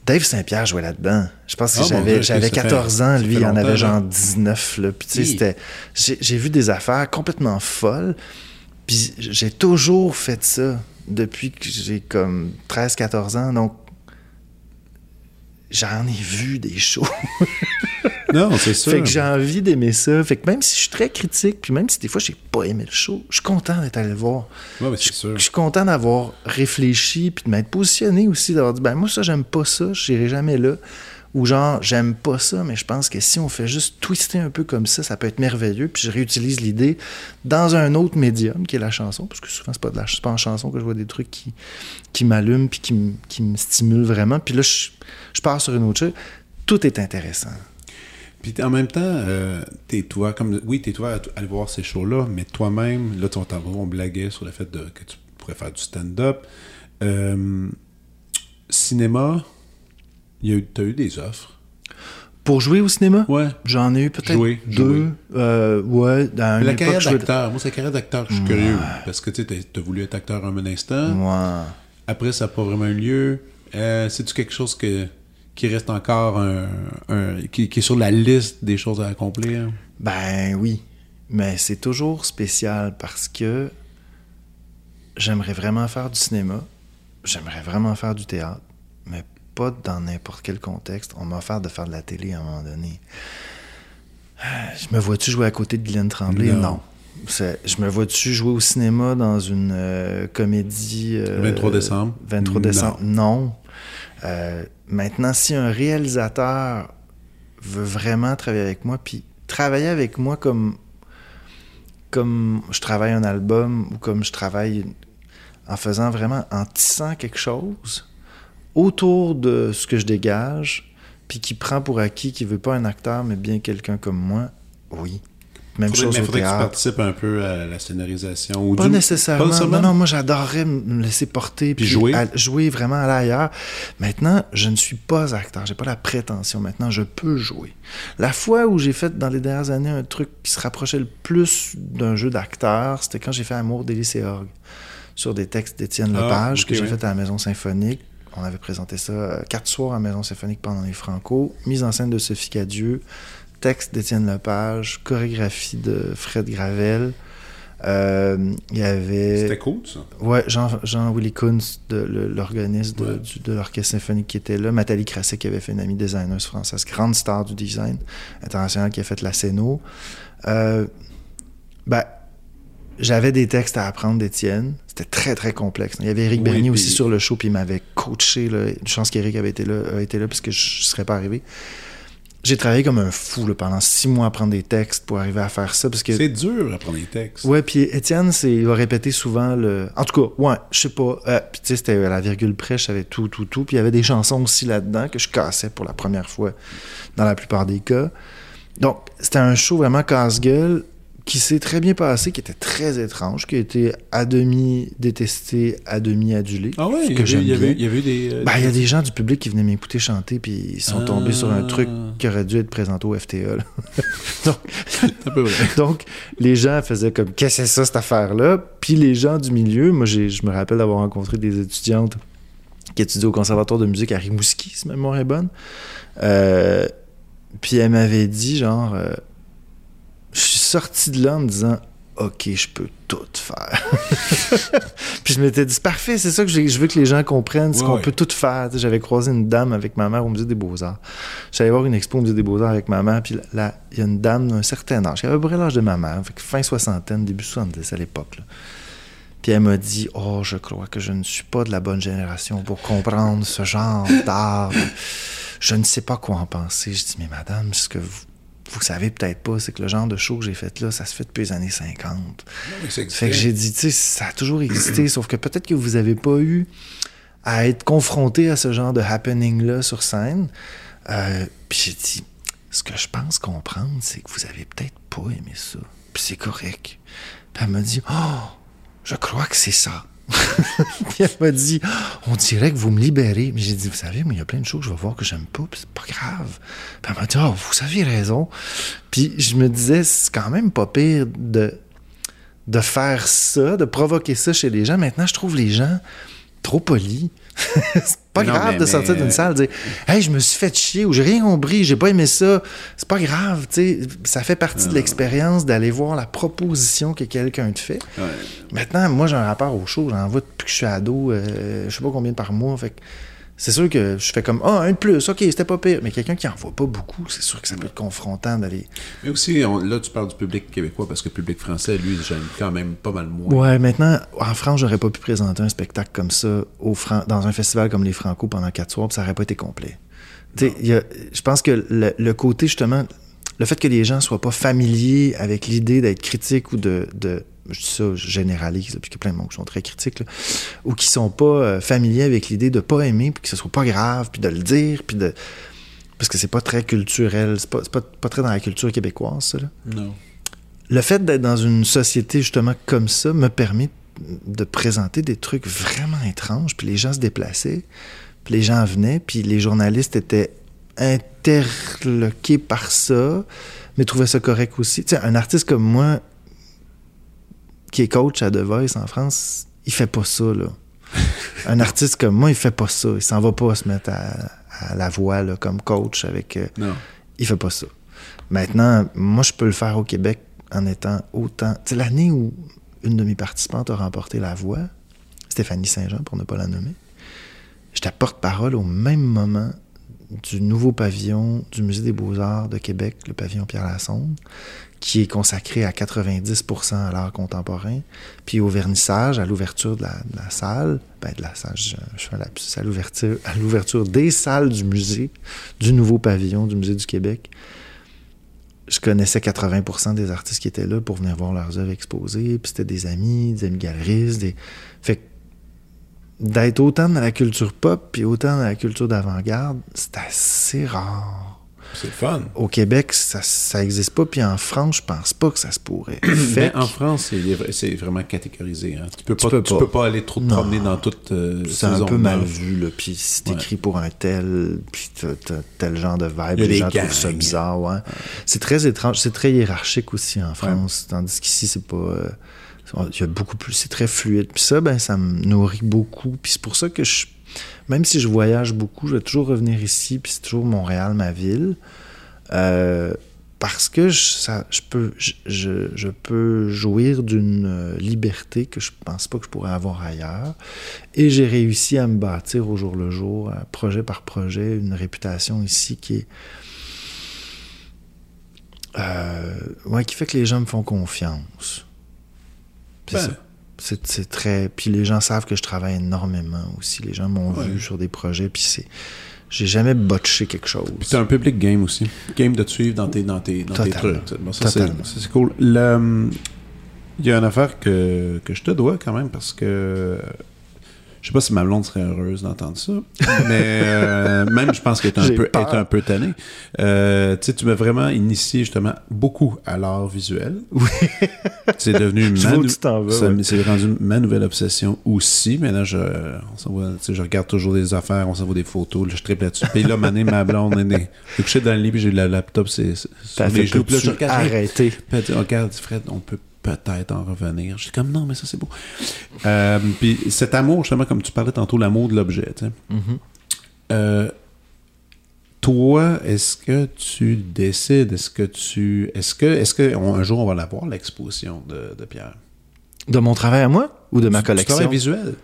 Dave Saint-Pierre jouait là-dedans. Je pense que Ah, j'avais Dieu, j'avais ça fait- 14 ans, lui, il en avait genre là. 19. Là. Puis, c'était. J'ai vu des affaires complètement folles. Puis j'ai toujours fait ça depuis que j'ai comme 13-14 ans. Donc, j'en ai vu des shows. Non, c'est ça. fait que j'ai envie d'aimer ça. Fait que même si je suis très critique, puis même si des fois j'ai pas aimé le show, je suis content d'être allé le voir. Ouais, ben, Je c'est sûr. je suis content d'avoir réfléchi, puis de m'être positionné aussi, d'avoir dit, ben moi ça, j'aime pas ça, je n'irai jamais là. Ou genre, j'aime pas ça, mais je pense que si on fait juste twister un peu comme ça, ça peut être merveilleux. Puis je réutilise l'idée dans un autre médium, qui est la chanson, parce que souvent, c'est pas, de la, pas en chanson que je vois des trucs qui, qui m'allument, puis qui, me- qui me stimulent vraiment. Puis là, je, je pars sur une autre chose. Tout est intéressant. Puis en même temps, euh, t'es toi, comme oui, t'es toi à aller voir ces shows-là, mais toi-même, là, tu on, on blaguait sur le fait que tu pourrais faire du stand-up. Euh, cinéma, t'as eu des offres. Pour jouer au cinéma, Ouais. j'en ai eu peut-être Jouer, deux. Euh, ouais, dans la carrière d'acteur, moi, c'est la carrière d'acteur que je suis curieux. Parce que tu sais, t'as- t'as voulu être acteur un instant. Ouais. Après, ça n'a pas vraiment eu lieu. Euh, C'est-tu quelque chose que, qui reste encore un, un- qui, qui est sur la liste des choses à accomplir? Ben oui, mais c'est toujours spécial parce que j'aimerais vraiment faire du cinéma, j'aimerais vraiment faire du théâtre, pas dans n'importe quel contexte. On m'a offert de faire de la télé à un moment donné. Ah, Je me vois-tu jouer à côté de Guylaine Tremblay? Non. Je me vois-tu jouer au cinéma dans une euh, comédie... euh, 23 décembre? 23 Non. décembre? Non. Euh, maintenant, si un réalisateur veut vraiment travailler avec moi, puis travailler avec moi comme, comme je travaille un album ou comme je travaille en faisant vraiment, en tissant quelque chose autour de ce que je dégage, puis qui prend pour acquis, qui veut pas un acteur, mais bien quelqu'un comme moi, oui. Même Faudrait, chose mais au faudrait que tu théâtre. participes un peu à la scénarisation. Ou Pas du- nécessairement. pas? Non, non, moi j'adorerais me laisser porter Puis jouer? à- jouer vraiment à l'ailleurs. Maintenant, je ne suis pas acteur, j'ai pas la prétention. Maintenant, je peux jouer. La fois où j'ai fait dans les dernières années un truc qui se rapprochait le plus d'un jeu d'acteur, c'était quand j'ai fait Amour, délice et orgue sur des textes d'Étienne Ah, Lepage ok, que j'ai ouais. fait à la Maison Symphonique. On avait présenté ça euh, quatre soirs à Maison Symphonique pendant les Franco. Mise en scène de Sophie Cadieux, texte d'Étienne Lepage, chorégraphie de Fred Gravel. Euh, Il y avait. C'était cool, ça. Ouais, Jean, Jean-Willy Kunz, de, le- l'organiste de, Ouais. du- de l'orchestre symphonique qui était là. Nathalie Crasset, qui avait fait une amie designer française, grande star du design international, qui a fait la Céno. Euh, ben, j'avais des textes à apprendre d'Étienne. C'était très, très complexe. Il y avait Oui, Bernier puis- aussi sur le show, puis il m'avait coaché. Là. Une chance qu'Éric avait été là, a été là, puisque je ne serais pas arrivé. J'ai travaillé comme un fou là, pendant six mois à prendre des textes pour arriver à faire ça. Parce que C'est dur à prendre les textes. Ouais, puis Étienne, il va répéter souvent le. En tout cas, ouais, je sais pas. Euh, puis tu sais, c'était à la virgule près, je savais tout, tout, tout. Puis il y avait des chansons aussi là-dedans que je cassais pour la première fois dans la plupart des cas. Donc, c'était un show vraiment casse-gueule qui s'est très bien passé, qui était très étrange, qui a été à demi détesté, à demi adulé. Ah ouais, ce il y, que avait, j'aime il, y avait, bien. il y avait des. euh, Ben, il y a des gens du public qui venaient m'écouter chanter, puis ils sont tombés sur un Ah. truc qui aurait dû être présenté au FTE. là. C'est un peu vrai. Donc, les gens faisaient comme Qu'est-ce que c'est ça, cette affaire-là Puis les gens du milieu, moi, j'ai- je me rappelle d'avoir rencontré des étudiantes qui étudiaient au Conservatoire de musique à Rimouski, si ma mémoire est bonne. Euh, puis elles m'avaient dit, genre, euh, je suis sorti de là en me disant OK, je peux tout faire. puis je m'étais dit, parfait, c'est ça que je veux que les gens comprennent, c'est qu'on peut tout faire. Tu sais, J'avais croisé une dame avec ma mère au musée des Beaux-Arts. J'allais voir une expo au musée des Beaux-Arts avec ma mère, puis là, il y a une dame d'un certain âge, qui avait à peu près l'âge de ma mère, fait que fin soixantaine, début 70 à l'époque. Puis elle m'a dit Oh, je crois que je ne suis pas de la bonne génération pour comprendre ce genre d'art. Je ne sais pas quoi en penser. Je dis Mais madame, ce que vous, vous savez peut-être pas, c'est que le genre de show que j'ai fait là, ça se fait depuis les années 50. Non, Fait que j'ai dit, tu sais, ça a toujours existé, sauf que peut-être que vous avez pas eu à être confronté à ce genre de happening-là sur scène. Euh, puis j'ai dit, ce que je pense comprendre, c'est que vous avez peut-être pas aimé ça. Puis c'est correct. Puis elle m'a dit, oh, je crois que c'est ça. elle m'a dit, on dirait que vous me libérez. Mais j'ai dit, vous savez, moi, il y a plein de choses que je vais voir que j'aime pas, puis c'est pas grave. Puis elle m'a dit, oh, vous avez raison. Puis je me disais, c'est quand même pas pire de, de faire ça, de provoquer ça chez les gens. Maintenant, je trouve les gens trop polis. c'est pas Non, grave mais- de sortir mais- d'une salle et dire Hey, je me suis fait chier ou j'ai rien compris, j'ai pas aimé ça. C'est pas grave, tu sais. Ça fait partie de l'expérience d'aller voir la proposition que quelqu'un te fait. Ouais. Maintenant, moi, j'ai un rapport au show, j'en vois depuis que je suis ado, euh, je sais pas combien par mois. Fait que c'est sûr que je fais comme Ah, un de plus, ok, c'était pas pire. Mais quelqu'un qui en voit pas beaucoup, c'est sûr que ça peut être confrontant d'aller. Mais aussi, on- là, tu parles du public québécois parce que le public français, lui, j'aime quand même pas mal moins. Ouais, maintenant, en France, j'aurais pas pu présenter un spectacle comme ça au Fran- dans un festival comme les Franco pendant quatre soirs, puis ça aurait pas été complet. Je pense que le, le côté, justement, le fait que les gens soient pas familiers avec l'idée d'être critique ou de, de- Je dis ça, je généralise, qu'il y a plein de monde qui sont très critiques, là, ou qui sont pas euh, familiers avec l'idée de pas aimer, puis que ce soit pas grave, puis de le dire, puis de. Parce que c'est pas très culturel, c'est pas, c'est pas, pas très dans la culture québécoise, ça. Là Non. le fait d'être dans une société justement comme ça me permet de présenter des trucs vraiment étranges, puis les gens se déplaçaient, puis les gens venaient, puis les journalistes étaient interloqués par ça, mais trouvaient ça correct aussi. Tu sais, un artiste comme moi, qui est coach à The Voice en France, il fait pas ça, là. un artiste comme moi, il fait pas ça. Il s'en va pas se mettre à, à la voix là, comme coach avec... euh, Non. il fait pas ça. Maintenant, moi, je peux le faire au Québec en étant autant. Tu sais, l'année où une de mes participantes a remporté la voix, Stéphanie Saint-Jean, pour ne pas la nommer, j'étais porte-parole au même moment du nouveau pavillon du Musée des Beaux-Arts de Québec, le pavillon Pierre-Lassonde, qui est consacré à 90% à l'art contemporain, puis au vernissage, à l'ouverture de la, salle, ben de la salle, je, fais un lapsus, à l'ouverture, à l'ouverture des salles du musée, du nouveau pavillon du Musée du Québec. Je connaissais 80% des artistes qui étaient là pour venir voir leurs œuvres exposées, puis c'était des amis, des amis galeristes, des... Fait que d'être autant dans la culture pop, puis autant dans la culture d'avant-garde, c'est assez rare. C'est fun. Au Québec, ça, ça existe pas, puis en France, je pense pas que ça se pourrait. Mais Fait en que France, c'est vraiment catégorisé. hein. Tu peux Tu pas, peux tu pas. peux pas aller trop te Non. promener dans toute euh, c'est ces un peu mal vu, là, puis c'est Ouais. écrit pour un tel, puis t'as- t'as tel genre de vibe, les des gens trouvent ça gangs. bizarre, ouais. C'est très étrange, c'est très hiérarchique aussi en France, tandis qu'ici, c'est pas... euh, a beaucoup plus, c'est très fluide. Puis ça, ben, ça me nourrit beaucoup. Puis c'est pour ça que je, même si je voyage beaucoup, je vais toujours revenir ici, puis c'est toujours Montréal, ma ville. Euh, parce que je, peux, je, peux jouir d'une euh, liberté que je pense pas que je pourrais avoir ailleurs. Et j'ai réussi à me bâtir au jour le jour, euh, projet par projet, une réputation ici qui est. Ouais, qui fait que les gens me font confiance. C'est Ben. ça. C'est très. Puis les gens savent que je travaille énormément aussi. Les gens m'ont Ouais. vu sur des projets, puis c'est. J'ai jamais botché quelque chose. Puis c'est un public game aussi. Game de te suivre dans tes, dans tes, dans tes trucs. Bon, ça, c'est cool. Hum, Il y a une affaire que, que je te dois quand même parce que je sais pas si ma blonde serait heureuse d'entendre ça, mais euh, même je pense qu'elle est un peu, est un peu tannée. Euh, tu sais, tu m'as vraiment initié justement beaucoup à l'art visuel. Oui. C'est devenu ma nou- ouais. C'est rendu ma nouvelle obsession aussi. Mais là, je, on sais, je regarde toujours des affaires, on s'envoie des photos, là, je triple là-dessus. Puis là, mané, ma blonde, elle est couchée dans le lit, puis j'ai le laptop, c'est sur genoux. Puis là, je puis regarde, Fred, on peut peut-être en revenir. Je suis comme, non, mais ça, c'est beau. Euh, puis cet amour, justement, comme tu parlais tantôt, l'amour de l'objet, tu sais. Mhm. Euh, toi, est-ce que tu décides, est-ce que tu... Est-ce que, est-ce que on- un jour, on va la voir, l'exposition de, de Pierre? De mon travail à moi ou de ma Du- du collection? travail visuel.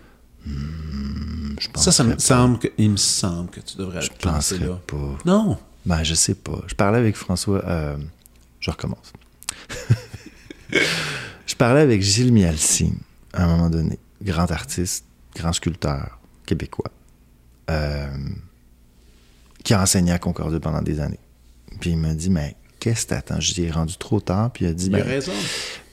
Je pense Ça, ça me semble que, il me semble que tu devrais Je penserais là. pas. Non. Ben, je sais pas. Je parlais avec François. euh, je recommence. je parlais avec Gilles Mialcy à un moment donné. Grand artiste, grand sculpteur québécois. euh, qui a enseigné à Concordia pendant des années. Puis il m'a dit Mais qu'est-ce que t'attends? Je est rendu trop tard. Puis il a dit, Il a ben, raison.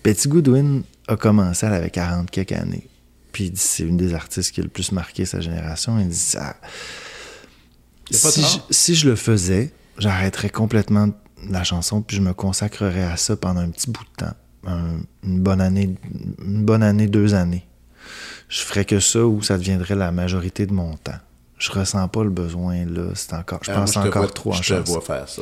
Betty Goodwin a commencé, elle avait 40 quelques années. Puis il dit, c'est une des artistes qui a le plus marqué sa génération. Il dit, ça. Si je, si je le faisais, j'arrêterais complètement la chanson, puis je me consacrerais à ça pendant un petit bout de temps. Un- une bonne année, une bonne année, deux années. Je ferais que ça ou ça deviendrait la majorité de mon temps. Je ressens pas le besoin là. C'est encore, je Ah, moi, pense te encore vois- trop en Je te vois faire ça.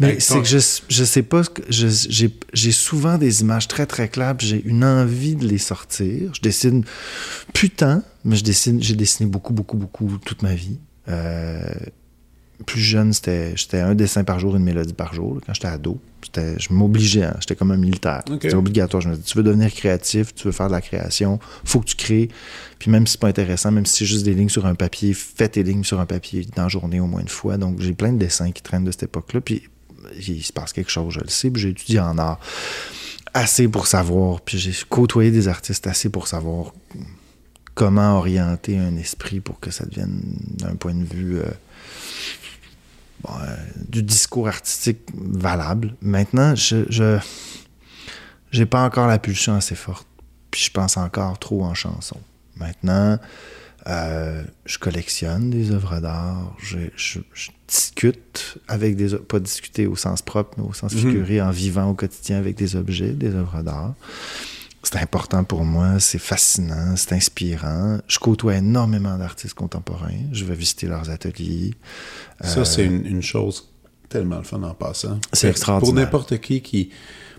Mais c'est que je, je sais pas, je- j'ai j'ai souvent des images très très claires, j'ai une envie de les sortir. Je dessine putain, mais je dessine, j'ai dessiné beaucoup beaucoup beaucoup toute ma vie. Euh, plus jeune, c'était j'étais un dessin par jour, une mélodie par jour. là, Quand j'étais ado, C'était- je m'obligeais, hein, j'étais comme un militaire. C'était obligatoire. Je me dis, tu veux devenir créatif, tu veux faire de la création, faut que tu crées. Puis même si c'est pas intéressant, même si c'est juste des lignes sur un papier, fais tes lignes sur un papier dans la journée au moins une fois. Donc j'ai plein de dessins qui traînent de cette époque-là. Puis il se passe quelque chose, je le sais. Puis j'ai étudié en art assez pour savoir. Puis j'ai côtoyé des artistes assez pour savoir comment orienter un esprit pour que ça devienne d'un point de vue euh, bon, du discours artistique valable. Maintenant, je je j'ai pas encore la pulsion assez forte. Puis je pense encore trop en chanson. Maintenant, euh, je collectionne des œuvres d'art. Je, je- je discute avec des... Pas discuter au sens propre, mais au sens Mhm. figuré, en vivant au quotidien avec des objets, des œuvres d'art. C'est important pour moi, c'est fascinant, c'est inspirant. Je côtoie énormément d'artistes contemporains. Je vais visiter leurs ateliers. Ça, Euh, c'est une, une chose tellement le fun en passant. C'est extraordinaire. Pour n'importe qui qui.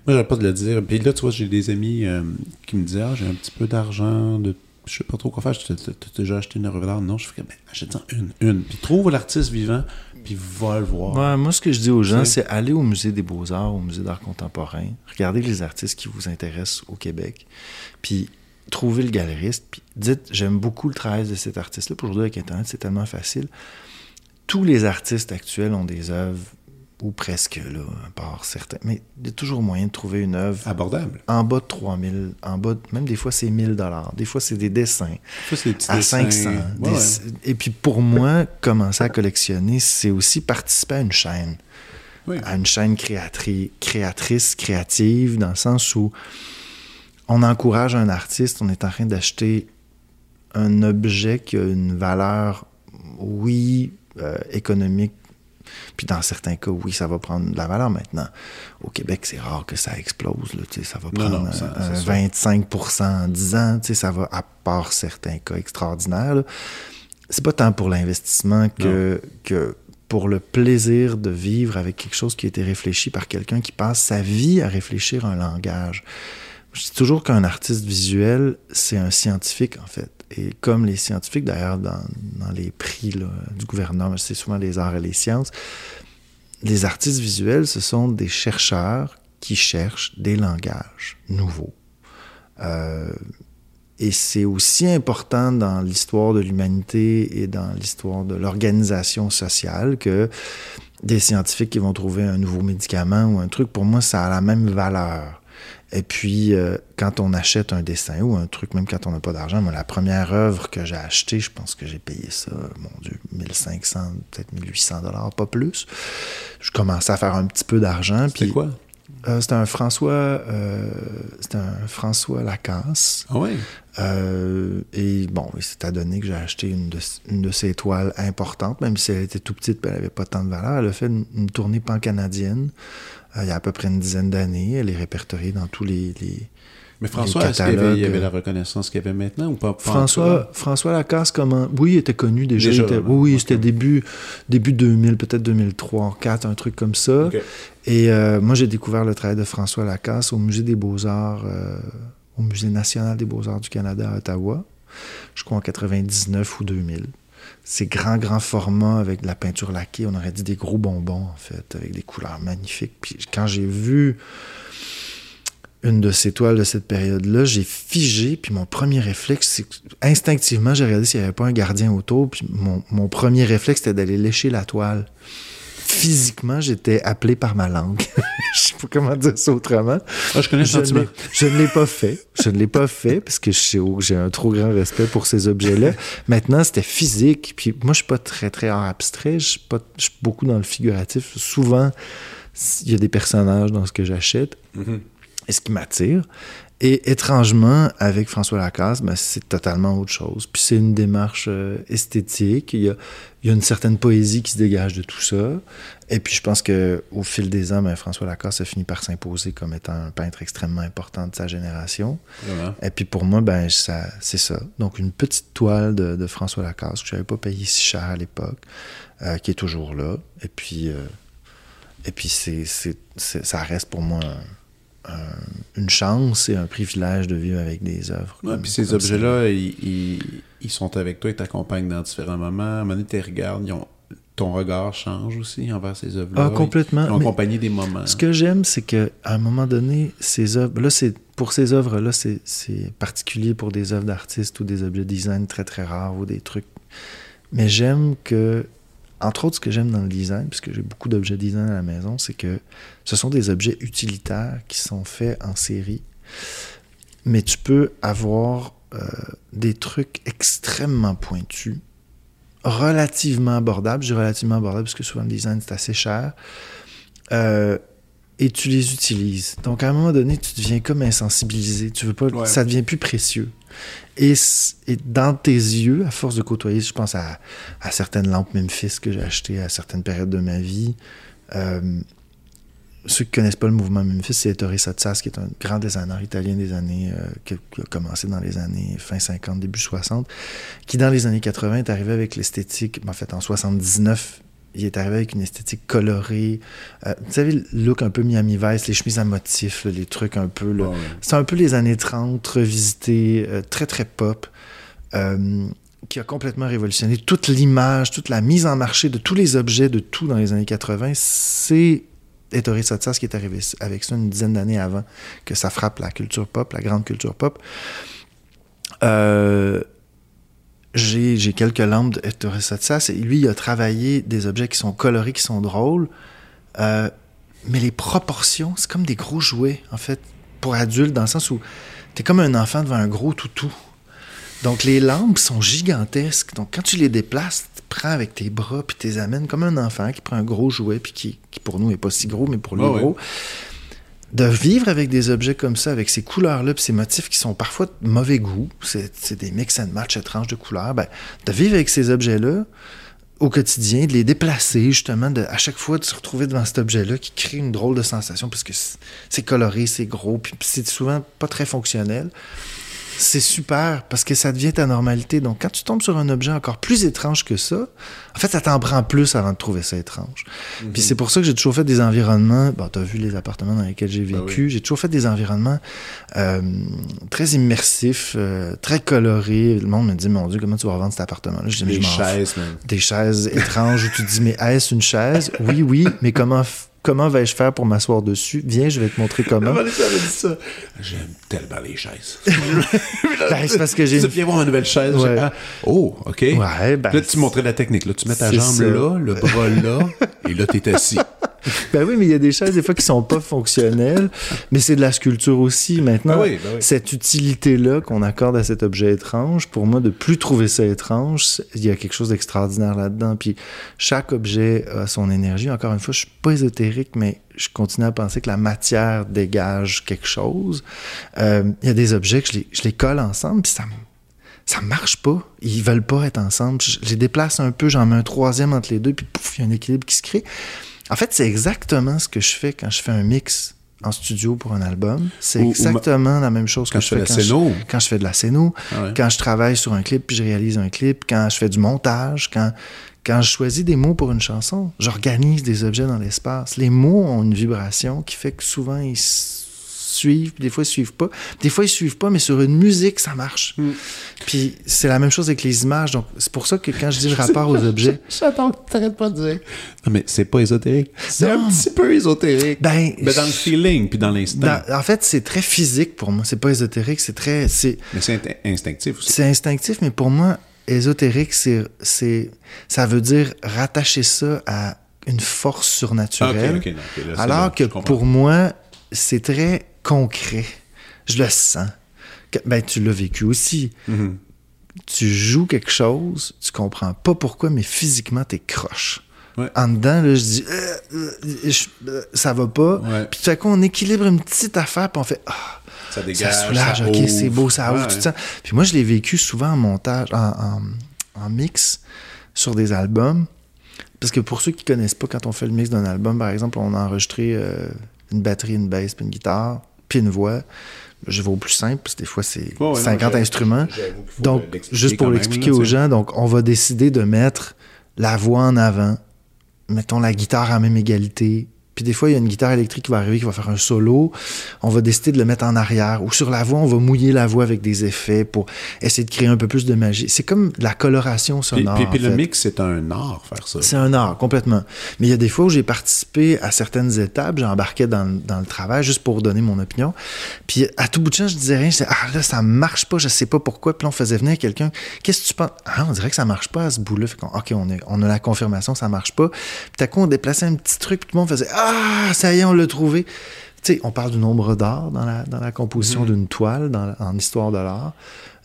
Moi, j'arrête pas de le dire. Puis là, tu vois, j'ai des amis euh, qui me disaient Ah, j'ai un petit peu d'argent, de... je sais pas trop quoi faire. T'ai t'as déjà acheté une œuvre d'art? Non, je fais ben, achète-en une, une. Puis trouve l'artiste vivant, puis va le voir. Ouais, moi, ce que je dis aux gens, c'est aller au musée des beaux-arts, au musée d'art contemporain, regarder les artistes qui vous intéressent au Québec, puis trouver le galeriste, puis dites, j'aime beaucoup le travail de cet artiste-là. Aujourd'hui, avec Internet, c'est tellement facile. Tous les artistes actuels ont des œuvres, ou presque, là, à part certains. Mais il y a toujours moyen de trouver une œuvre Abordable. en bas de 3000, en bas, de- même des fois, c'est 1000 dollars. Des fois, c'est des dessins Ça, c'est des à dessins. 500. Ouais, Des- ouais. Et puis pour moi, commencer à collectionner, c'est aussi participer à une chaîne. Oui. À une chaîne créatri- créatrice, créative, dans le sens où on encourage un artiste, on est en train d'acheter un objet qui a une valeur, oui, euh, économique. Puis dans certains cas, oui, ça va prendre de la valeur maintenant. Au Québec, c'est rare que ça explose. Là, ça va Non, prendre non, ça- un- un c'est sûr. 25 en 10 ans. Ça va, à part certains cas extraordinaires. là. C'est pas tant pour l'investissement que, que pour le plaisir de vivre avec quelque chose qui a été réfléchi par quelqu'un qui passe sa vie à réfléchir un langage. Je dis toujours qu'un artiste visuel, c'est un scientifique, en fait. Et comme les scientifiques, d'ailleurs, dans, les prix du gouvernement, c'est souvent les arts et les sciences, les artistes visuels, ce sont des chercheurs qui cherchent des langages nouveaux. Euh, et c'est aussi important dans l'histoire de l'humanité et dans l'histoire de l'organisation sociale que des scientifiques qui vont trouver un nouveau médicament ou un truc. Pour moi, ça a la même valeur. Et puis, euh, quand on achète un dessin ou un truc, même quand on n'a pas d'argent, moi, la première œuvre que j'ai achetée, je pense que j'ai payé ça, mon Dieu, 1500, peut-être 1800 dollars, pas plus. Je commençais à faire un petit peu d'argent. C'était quoi? Euh, c'était un François, euh, c'était un François Lacasse. Ah ouais? Euh, et bon, il s'est adonné que j'ai acheté une de, une de ses toiles importantes, même si elle était tout petite, elle n'avait pas tant de valeur. Elle a fait une, une tournée pan-canadienne il y a à peu près une dizaine d'années. Elle est répertoriée dans tous les. les- Mais François, est-ce qu'il y avait, il y avait catalogues, la reconnaissance qu'il y avait maintenant ou pas, pas François, François Lacasse, comment? Oui, il était connu déjà. Était- oui, c'était début, début 2000, peut-être 2003, 2004, un truc comme ça. Et euh, moi, j'ai découvert le travail de François Lacasse au Musée des Beaux-Arts, euh, au Musée national des Beaux-Arts du Canada à Ottawa, je crois en 99 ou 2000. C'est grand, grand format avec de la peinture laquée. On aurait dit des gros bonbons, en fait, avec des couleurs magnifiques. Puis quand j'ai vu une de ces toiles de cette période-là, j'ai figé, puis mon premier réflexe, c'est instinctivement, j'ai regardé s'il n'y avait pas un gardien autour, puis mon, mon premier réflexe, c'était d'aller lécher la toile. Physiquement, j'étais appelé par ma langue. Je sais pas comment dire ça autrement. Ah, je connais le Je ne sentiment. l'ai- je ne l'ai pas fait. Je ne l'ai pas fait parce que je sais- j'ai un trop grand respect pour ces objets-là. Maintenant, c'était physique. Puis moi, je suis pas très, très abstrait. Je suis, pas, je suis beaucoup dans le figuratif. Souvent, il y a des personnages dans ce que j'achète Mhm. et ce qui m'attire. Et étrangement, avec François Lacasse, ben, c'est totalement autre chose. Puis c'est une démarche euh, esthétique. Il y, a, il y a une certaine poésie qui se dégage de tout ça. Et puis je pense que au fil des ans, ben, François Lacasse a fini par s'imposer comme étant un peintre extrêmement important de sa génération. Et puis pour moi, ben, ça, c'est ça. Donc une petite toile de, de François Lacasse que je n'avais pas payé si cher à l'époque, euh, qui est toujours là. Et puis, euh, et puis c'est, ça reste pour moi un- un- une chance et un privilège de vivre avec des œuvres. Ouais, puis ces objets-là, ils, ils- ils sont avec toi, ils t'accompagnent dans différents moments. À un moment donné, tu les regardes, ils ont- ton regard change aussi envers ces œuvres-là. Ah, complètement. Ils ont Mais accompagné des moments. Ce que j'aime, c'est que à un moment donné, ces œuvres, là, c'est pour ces œuvres-là, c'est, c'est particulier pour des œuvres d'artistes ou des objets design très très rares ou des trucs. Mais j'aime que, entre autres, ce que j'aime dans le design, puisque j'ai beaucoup d'objets design à la maison, c'est que ce sont des objets utilitaires qui sont faits en série. Mais tu peux avoir euh, des trucs extrêmement pointus, relativement abordables. Je dis relativement abordables parce que souvent le design c'est assez cher. Euh, et tu les utilises. Donc à un moment donné, tu deviens comme insensibilisé. Tu veux pas, Ouais. ça devient plus précieux. Et, dans tes yeux, à force de côtoyer, je pense à, certaines lampes Memphis que j'ai achetées à certaines périodes de ma vie. Euh, ceux qui connaissent pas le mouvement Memphis, c'est Ettore Sottsass, qui est un grand designer italien des années, euh, qui a commencé dans les années fin 50, début 60, qui dans les années 80 est arrivé avec l'esthétique, en fait en 79, il est arrivé avec une esthétique colorée. Euh, vous savez, le look un peu Miami Vice, les chemises à motifs, là, les trucs un peu... là, Ouais, ouais. c'est un peu les années 30 revisitées, euh, très très pop, euh, qui a complètement révolutionné toute l'image, toute la mise en marché de tous les objets, de tout dans les années 80. C'est Ettore Sottsass qui est arrivé avec ça une dizaine d'années avant que ça frappe la culture pop, la grande culture pop. Euh, j'ai j'ai quelques lampes d'Ettore Sottsass et lui, il a travaillé des objets qui sont colorés, qui sont drôles. Euh, mais les proportions, c'est comme des gros jouets, en fait, pour adultes, dans le sens où t'es comme un enfant devant un gros toutou. Donc, les lampes sont gigantesques. Donc, quand tu les déplaces, tu prends avec tes bras puis tu les amènes comme un enfant qui prend un gros jouet puis qui, qui pour nous, est pas si gros, mais pour lui, Ouais, ouais. gros. De vivre avec des objets comme ça, avec ces couleurs-là, ces motifs qui sont parfois de mauvais goût, c'est des mix and match étranges de couleurs, ben, de vivre avec ces objets-là au quotidien, de les déplacer, justement, de, à chaque fois de se retrouver devant cet objet-là qui crée une drôle de sensation parce que c'est- c'est coloré, c'est gros, puis c'est souvent pas très fonctionnel. C'est super parce que ça devient ta normalité. Donc, quand tu tombes sur un objet encore plus étrange que ça, en fait, ça t'en prend plus avant de trouver ça étrange. Puis c'est pour ça que j'ai toujours fait des environnements. Bon, t'as vu les appartements dans lesquels j'ai Ben vécu. J'ai toujours fait des environnements euh, très immersifs, euh, très colorés. Le monde me dit, mon Dieu, comment tu vas revendre cet appartement-là? Dis, mais Des je chaises, man. des chaises étranges où tu te dis mais est-ce une chaise? Oui, oui, mais comment comment vais-je faire pour m'asseoir dessus? Viens, je vais te montrer comment. Dit ça? J'aime tellement les chaises. Ben, c'est parce que j'ai Tu viens voir une nouvelle chaise. Ouais. ah, oh, OK. Ouais, ben, Là, tu montrais la technique. Là, tu mets ta jambe ça. là, le bras là, et là, t'es assis. ben oui, mais il y a des chaises des fois qui sont pas fonctionnelles, mais c'est de la sculpture aussi. Maintenant, Ben oui, ben oui. cette utilité-là qu'on accorde à cet objet étrange, pour moi, de plus trouver ça étrange, il y a quelque chose d'extraordinaire là-dedans. Puis chaque objet a son énergie. Encore une fois, je suis pas ésotérique, mais je continue à penser que la matière dégage quelque chose. Euh, Il y a des objets que je les, je les colle ensemble, puis ça me ça marche pas. Ils veulent pas être ensemble. Je les déplace un peu, j'en mets un troisième entre les deux, puis pouf, il y a un équilibre qui se crée. En fait, c'est exactement ce que je fais quand je fais un mix en studio pour un album. C'est ou exactement la même chose Quand que je fais quand je, quand je fais de la scéno, Ah ouais. quand je travaille sur un clip puis je réalise un clip, quand je fais du montage, quand, quand je choisis des mots pour une chanson, j'organise des objets dans l'espace. Les mots ont une vibration qui fait que souvent ils suivent, puis des fois ils suivent pas. Des fois ils suivent pas, mais sur une musique, ça marche. Mm. Puis c'est la même chose avec les images. Donc c'est pour ça que quand je dis le rapport aux objets, J'attends que t'arrêtes pas de dire. Non, mais c'est pas ésotérique. C'est un petit peu ésotérique. ben, Mais dans le feeling, puis dans l'instinct. en fait, c'est très physique pour moi. C'est pas ésotérique, c'est très, c'est, Mais c'est instinctif aussi. c'est instinctif, mais pour moi, ésotérique, c'est, c'est, ça veut dire rattacher ça à une force surnaturelle. là, alors que pour moi, c'est très concret. Je le sens. Que- ben, tu l'as vécu aussi. Mhm. Tu joues quelque chose, tu comprends pas pourquoi, mais physiquement, t'es croche. Ouais. En dedans, là, je dis, euh, euh, je- euh, ça va pas. Ouais. Puis tout à coup, on équilibre une petite affaire, puis on fait, ah, Ça dégage. ça soulage, ok, c'est beau, ça ouvre, Ouais. tout ça. Puis moi, je l'ai vécu souvent en montage, en, en- en mix sur des albums. Parce que pour ceux qui connaissent pas, quand on fait le mix d'un album, par exemple, on a enregistré une batterie, une basse, puis une guitare, puis une voix. Je vais au plus simple, parce que des fois, c'est Ouais, ouais, non, 50 j'ai- instruments. Donc, juste pour l'expliquer aux gens, donc on va décider de mettre la voix en avant, mettons la guitare à même égalité. Puis des fois, il y a une guitare électrique qui va arriver, qui va faire un solo. On va décider de le mettre en arrière. Ou sur la voix, on va mouiller la voix avec des effets pour essayer de créer un peu plus de magie. C'est comme la coloration sonore. puis- puis le fait. mix, c'est un art, faire ça. C'est un art, complètement. Mais il y a des fois où j'ai participé à certaines étapes, j'embarquais dans, le- dans le travail juste pour donner mon opinion. Puis à tout bout de champ, je disais rien. Je disais, ah là, ça marche pas, je sais pas pourquoi. Puis là, on faisait venir quelqu'un. Qu'est-ce que tu penses? Ah, on dirait que ça marche pas à ce bout-là. Fait qu'on, OK, on, est, on a la confirmation, ça marche pas. Puis à coup, on déplaçait un petit truc, puis tout le monde faisait, ah, ça y est, on l'a trouvé. Tu sais, on parle du nombre d'art dans la, dans la composition d'une toile, dans, en histoire de l'art.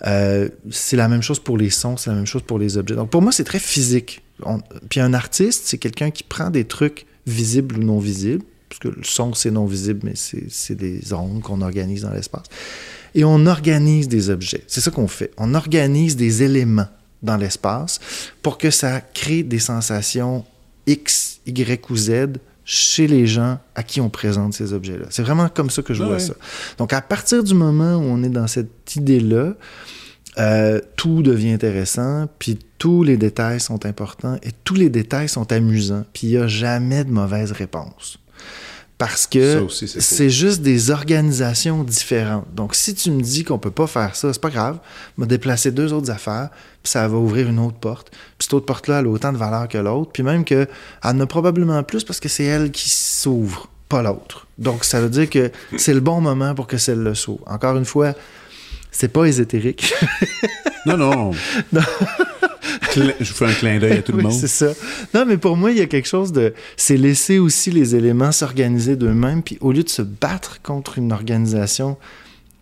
Euh, c'est la même chose pour les sons, c'est la même chose pour les objets. Donc pour moi, c'est très physique. On- Puis un artiste, c'est quelqu'un qui prend des trucs visibles ou non visibles, parce que le son, c'est non visible, mais c'est c'est des ondes qu'on organise dans l'espace. Et on organise des objets. C'est ça qu'on fait. On organise des éléments dans l'espace pour que ça crée des sensations X, Y ou Z chez les gens à qui on présente ces objets-là. C'est vraiment comme ça que je Ouais, vois ça. Donc, à partir du moment où on est dans cette idée-là, euh, tout devient intéressant, puis tous les détails sont importants et tous les détails sont amusants, puis il n'y a jamais de mauvaise réponse. Parce que c'est juste des organisations différentes. Donc, si tu me dis qu'on peut pas faire ça, c'est pas grave. Vais déplacer deux autres affaires, puis ça va ouvrir une autre porte. Puis cette autre porte-là, elle a autant de valeur que l'autre. Puis même qu'elle en a probablement plus parce que c'est elle qui s'ouvre, pas l'autre. Donc, ça veut dire que c'est le bon moment pour que celle-là s'ouvre. Encore une fois, c'est pas ésotérique. Non, non. Cla- Je vous fais un clin d'œil à tout le monde. c'est ça. Non, mais pour moi, il y a quelque chose de. C'est laisser aussi les éléments s'organiser d'eux-mêmes, puis au lieu de se battre contre une organisation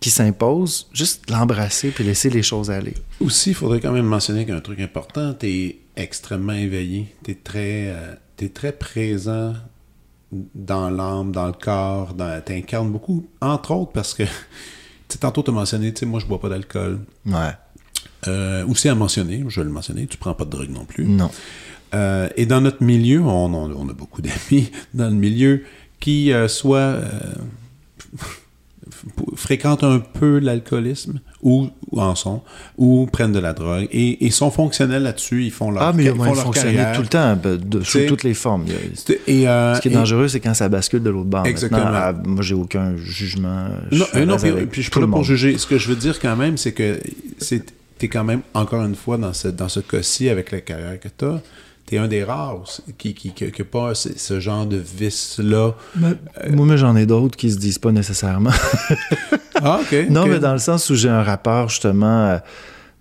qui s'impose, juste l'embrasser puis laisser les choses aller. Aussi, il faudrait quand même mentionner qu'un truc important, tu es extrêmement éveillé. Tu es, très, euh, t'es très présent dans l'âme, dans le corps. Tu incarnes beaucoup, entre autres parce que, tantôt tu as mentionné, tu sais, moi je bois pas d'alcool. Ouais. Euh, aussi à mentionner, je vais le mentionner, tu prends pas de drogue non plus. Non. Euh, et dans notre milieu, on, on- on a beaucoup d'amis dans le milieu qui euh, soit euh, fréquentent un peu l'alcoolisme ou, ou en sont ou prennent de la drogue et, et sont fonctionnels là-dessus. Ils font leur, Ah, mais ils moyen font leur carrière. tout le temps, ben, de- sous toutes les formes. Et, euh, Ce qui est dangereux, c'est quand ça bascule de l'autre bord. Exactement. Moi, j'ai aucun jugement. Je Non, euh, non puis, puis je suis tout pas pour juger. Ce que je veux dire quand même, c'est que c'est t'es quand même, encore une fois, dans ce, dans ce cas-ci, avec la carrière que t'as, t'es un des rares qui qui, qui, qui pas ce, ce genre de vice-là. Mais- Moi, mais j'en ai d'autres qui se disent pas nécessairement. Ah, OK. Non, mais dans le sens où j'ai un rapport justement, euh,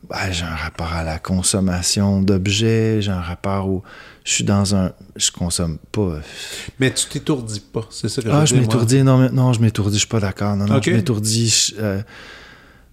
ben, j'ai un rapport à la consommation d'objets, j'ai un rapport où je suis dans un, je consomme pas. euh, Mais tu t'étourdis pas, c'est ça que Ah, je dire, moi. m'étourdis énormément. Non, je m'étourdis, je suis pas d'accord. Non, non, je m'étourdis. je- euh,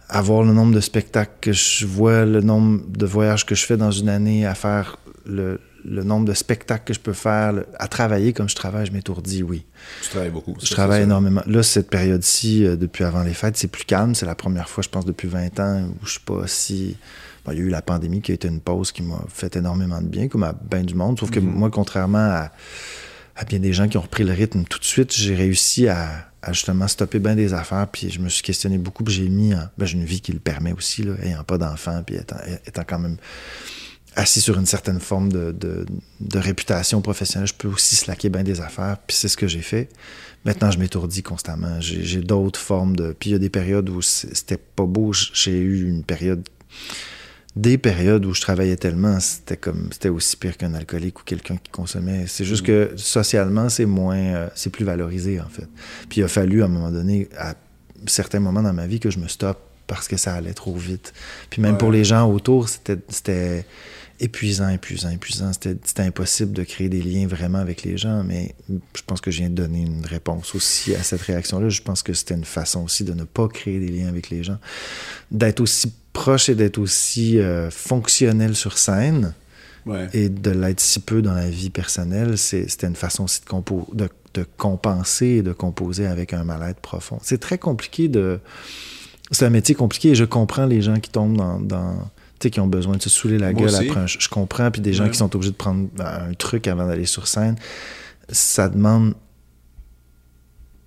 à voir le nombre de spectacles que je vois, le nombre de voyages que je fais dans une année, à faire le, le nombre de spectacles que je peux faire, le- à travailler comme je travaille, je m'étourdis, oui. Tu travailles beaucoup. Je travaille ça. énormément. Là, cette période-ci, euh, depuis avant les fêtes, c'est plus calme. C'est la première fois, je pense, depuis 20 ans où je suis pas si. Bon, il y a eu la pandémie qui a été une pause qui m'a fait énormément de bien, comme à bien du monde. Sauf que moi, contrairement à, à bien des gens qui ont repris le rythme tout de suite, j'ai réussi à, à justement stopper bien des affaires. Puis je me suis questionné beaucoup. Puis j'ai mis. En, ben, j'ai une vie qui le permet aussi, là, ayant pas d'enfants, puis étant, étant quand même assis sur une certaine forme de, de- de réputation professionnelle, je peux aussi slacker bien des affaires, puis c'est ce que j'ai fait. Maintenant, je m'étourdis constamment. J'ai d'autres formes de... Puis il y a des périodes où c'était pas beau. J'ai eu une période... Des périodes où je travaillais tellement, c'était comme c'était aussi pire qu'un alcoolique ou quelqu'un qui consommait. C'est juste que socialement, c'est moins... euh, c'est plus valorisé, en fait. Puis il a fallu, à un moment donné, à certains moments dans ma vie, que je me stoppe parce que ça allait trop vite. Puis même Ouais. pour les gens autour, c'était... épuisant, épuisant, épuisant. C'était impossible de créer des liens vraiment avec les gens, mais je pense que je viens de donner une réponse aussi à cette réaction-là. Je pense que c'était une façon aussi de ne pas créer des liens avec les gens, d'être aussi proche et d'être aussi euh, fonctionnel sur scène Ouais. Et de l'être si peu dans la vie personnelle, c'était une façon aussi de, compo- de, de compenser et de composer avec un mal-être profond. C'est très compliqué de. C'est un métier compliqué et je comprends les gens qui tombent dans. Sais, qui ont besoin de se saouler la Moi gueule aussi. après un. Je comprends. Puis des gens Ouais. qui sont obligés de prendre ben, un truc avant d'aller sur scène. Ça demande.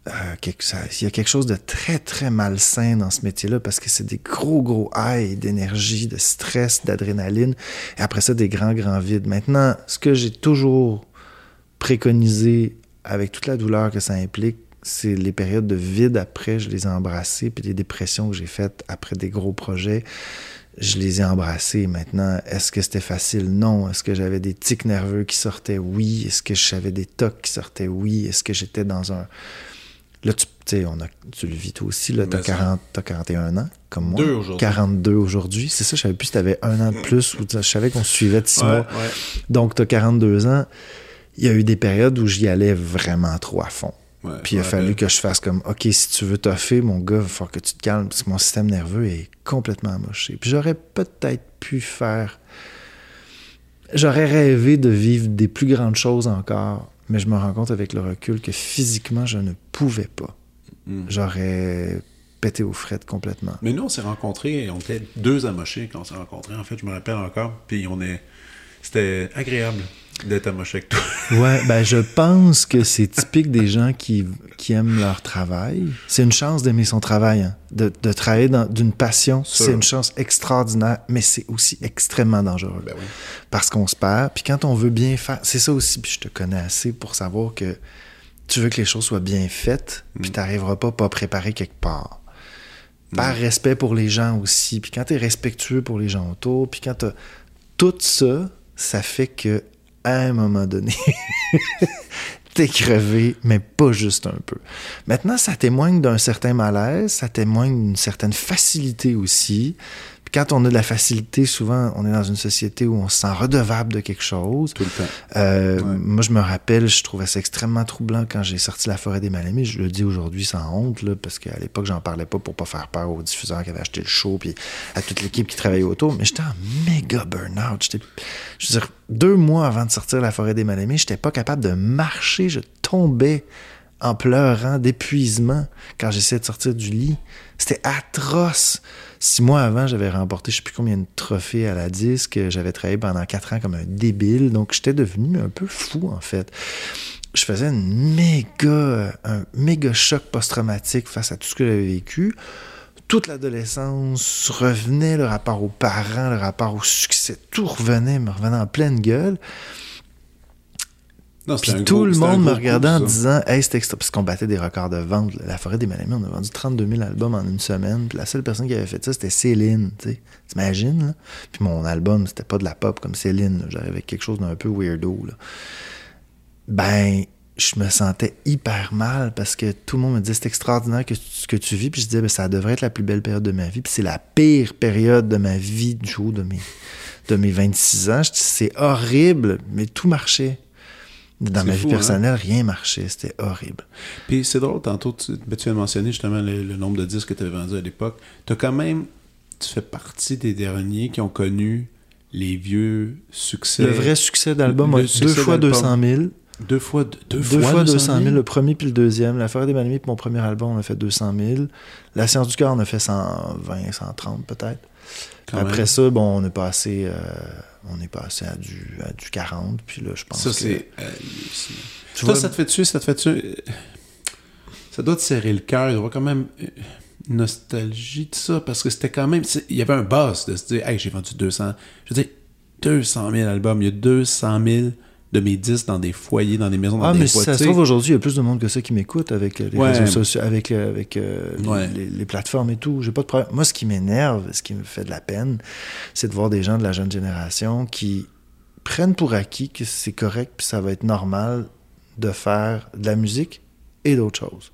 euh, quelque- ça- il y a quelque chose de très, très malsain dans ce métier-là parce que c'est des gros, gros highs d'énergie, de stress, d'adrénaline. Et après ça, des grands, grands vides. Maintenant, ce que j'ai toujours préconisé avec toute la douleur que ça implique, c'est les périodes de vide après, je les ai embrassées, puis les dépressions que j'ai faites après des gros projets, je les ai embrassées. Maintenant, est-ce que c'était facile? Non. Est-ce que j'avais des tics nerveux qui sortaient? Oui. Est-ce que j'avais des tocs qui sortaient? Oui. Est-ce que j'étais dans un... Là, tu sais, on a, tu le vis toi aussi, là, t'as Mais ça. 40, t'as 41 ans, comme moi. Deux aujourd'hui. 42 aujourd'hui. C'est ça, je savais plus si t'avais un an de plus ou je savais qu'on se suivait de six Ouais, mois. ouais. Donc, tu as 42 ans. Il y a eu des périodes où j'y allais vraiment trop à fond. Ouais, Puis il a fallu que je fasse comme OK, si tu veux toffer, mon gars, il va falloir que tu te calmes parce que mon système nerveux est complètement amoché. Puis j'aurais peut-être pu faire. J'aurais rêvé de vivre des plus grandes choses encore, mais je me rends compte avec le recul que physiquement, je ne pouvais pas. Mm. J'aurais pété aux frettes complètement. Mais nous, on s'est rencontrés, on était deux amochés quand on s'est rencontrés. En fait, je me rappelle encore. Puis on est. C'était agréable d'être amoché avec toi. Ouais, ben je pense que c'est typique des gens qui, qui aiment leur travail. C'est une chance d'aimer son travail, hein. de, de travailler d'une passion. C'est une chance extraordinaire, mais c'est aussi extrêmement dangereux. Ben oui. Parce qu'on se perd. Puis quand on veut bien faire, c'est ça aussi. Puis je te connais assez pour savoir que tu veux que les choses soient bien faites, puis tu n'arriveras pas pas préparé quelque part. Par respect pour les gens aussi. Puis quand tu es respectueux pour les gens autour, puis quand tu tout ça, ça fait que à un moment donné, t'es crevé, mais pas juste un peu. Maintenant, ça témoigne d'un certain malaise, ça témoigne d'une certaine facilité aussi. Quand on a de la facilité, souvent, on est dans une société où on se sent redevable de quelque chose. Tout le temps. Euh, Ouais. Moi, je me rappelle, je trouvais ça extrêmement troublant quand j'ai sorti La forêt des Malamis. Je le dis aujourd'hui sans honte, là, parce qu'à l'époque, j'en parlais pas pour pas faire peur aux diffuseurs qui avaient acheté le show, puis à toute l'équipe qui travaillait autour. Mais j'étais en méga burn-out. Je veux dire, deux mois avant de sortir La forêt des Malamis, j'étais pas capable de marcher. Je tombais en pleurant d'épuisement quand j'essayais de sortir du lit. C'était atroce. Six mois avant, j'avais remporté je sais plus combien de trophées à la disque. J'avais travaillé pendant quatre ans comme un débile. Donc, j'étais devenu un peu fou, en fait. Je faisais une méga, un méga choc post-traumatique face à tout ce que j'avais vécu. Toute l'adolescence revenait, le rapport aux parents, le rapport au succès, tout revenait, me revenait en pleine gueule. Non, Puis tout gros- le monde me regardait en disant Hey, c'était extra. Parce qu'on battait des records de vente. La forêt des Malamis, on a vendu 32 000 albums en une semaine. Puis la seule personne qui avait fait ça, c'était Céline. T'imagines, là? Puis mon album, c'était pas de la pop comme Céline. J'arrivais avec quelque chose d'un peu weirdo. Là. Ben, je me sentais hyper mal parce que tout le monde me disait c'est extraordinaire que ce que tu vis. Puis je disais ben, ça devrait être la plus belle période de ma vie. Puis c'est la pire période de ma vie du jour de mes, de mes 26 ans. Je dis c'est horrible, mais tout marchait. Dans ma fou, vie hein? personnelle, rien marchait. C'était horrible. Puis c'est drôle, tantôt, tu, ben, tu as mentionné justement le, le nombre de disques que tu avais vendus à l'époque. Tu as quand même. Tu fais partie des derniers qui ont connu les vieux succès. Le vrai succès d'album, deux fois d'album. 200 000. Deux fois, deux, Deux, fois 200 000, le premier puis le deuxième. La Forêt des Manumis, puis mon premier album, on a fait 200 000. La Science du cœur, on a fait 120, 130 peut-être. Après même. ça, bon, on est passé, euh, on est passé à du, à du 40, puis là, je pense Ça, que... c'est hallucinant. Tu Toi, vois, ça te fait tuer, ça te fait tuer. Ça doit te serrer le cœur. Il doit quand même euh, une nostalgie de ça, parce que c'était quand même. Il y avait un boss de se dire, hey, j'ai vendu 200. Je veux dire, 200 000 albums. Il y a 200 000 de mes disques dans des foyers, dans des maisons, dans Ah, des mais ça se trouve aujourd'hui, il y a plus de monde que ça qui m'écoute avec euh, les Ouais. réseaux sociaux, avec, euh, avec euh, les- Ouais. les, les plateformes et tout. J'ai pas de problème. Moi, ce qui m'énerve, ce qui me fait de la peine, c'est de voir des gens de la jeune génération qui prennent pour acquis que c'est correct puis ça va être normal de faire de la musique et d'autres choses.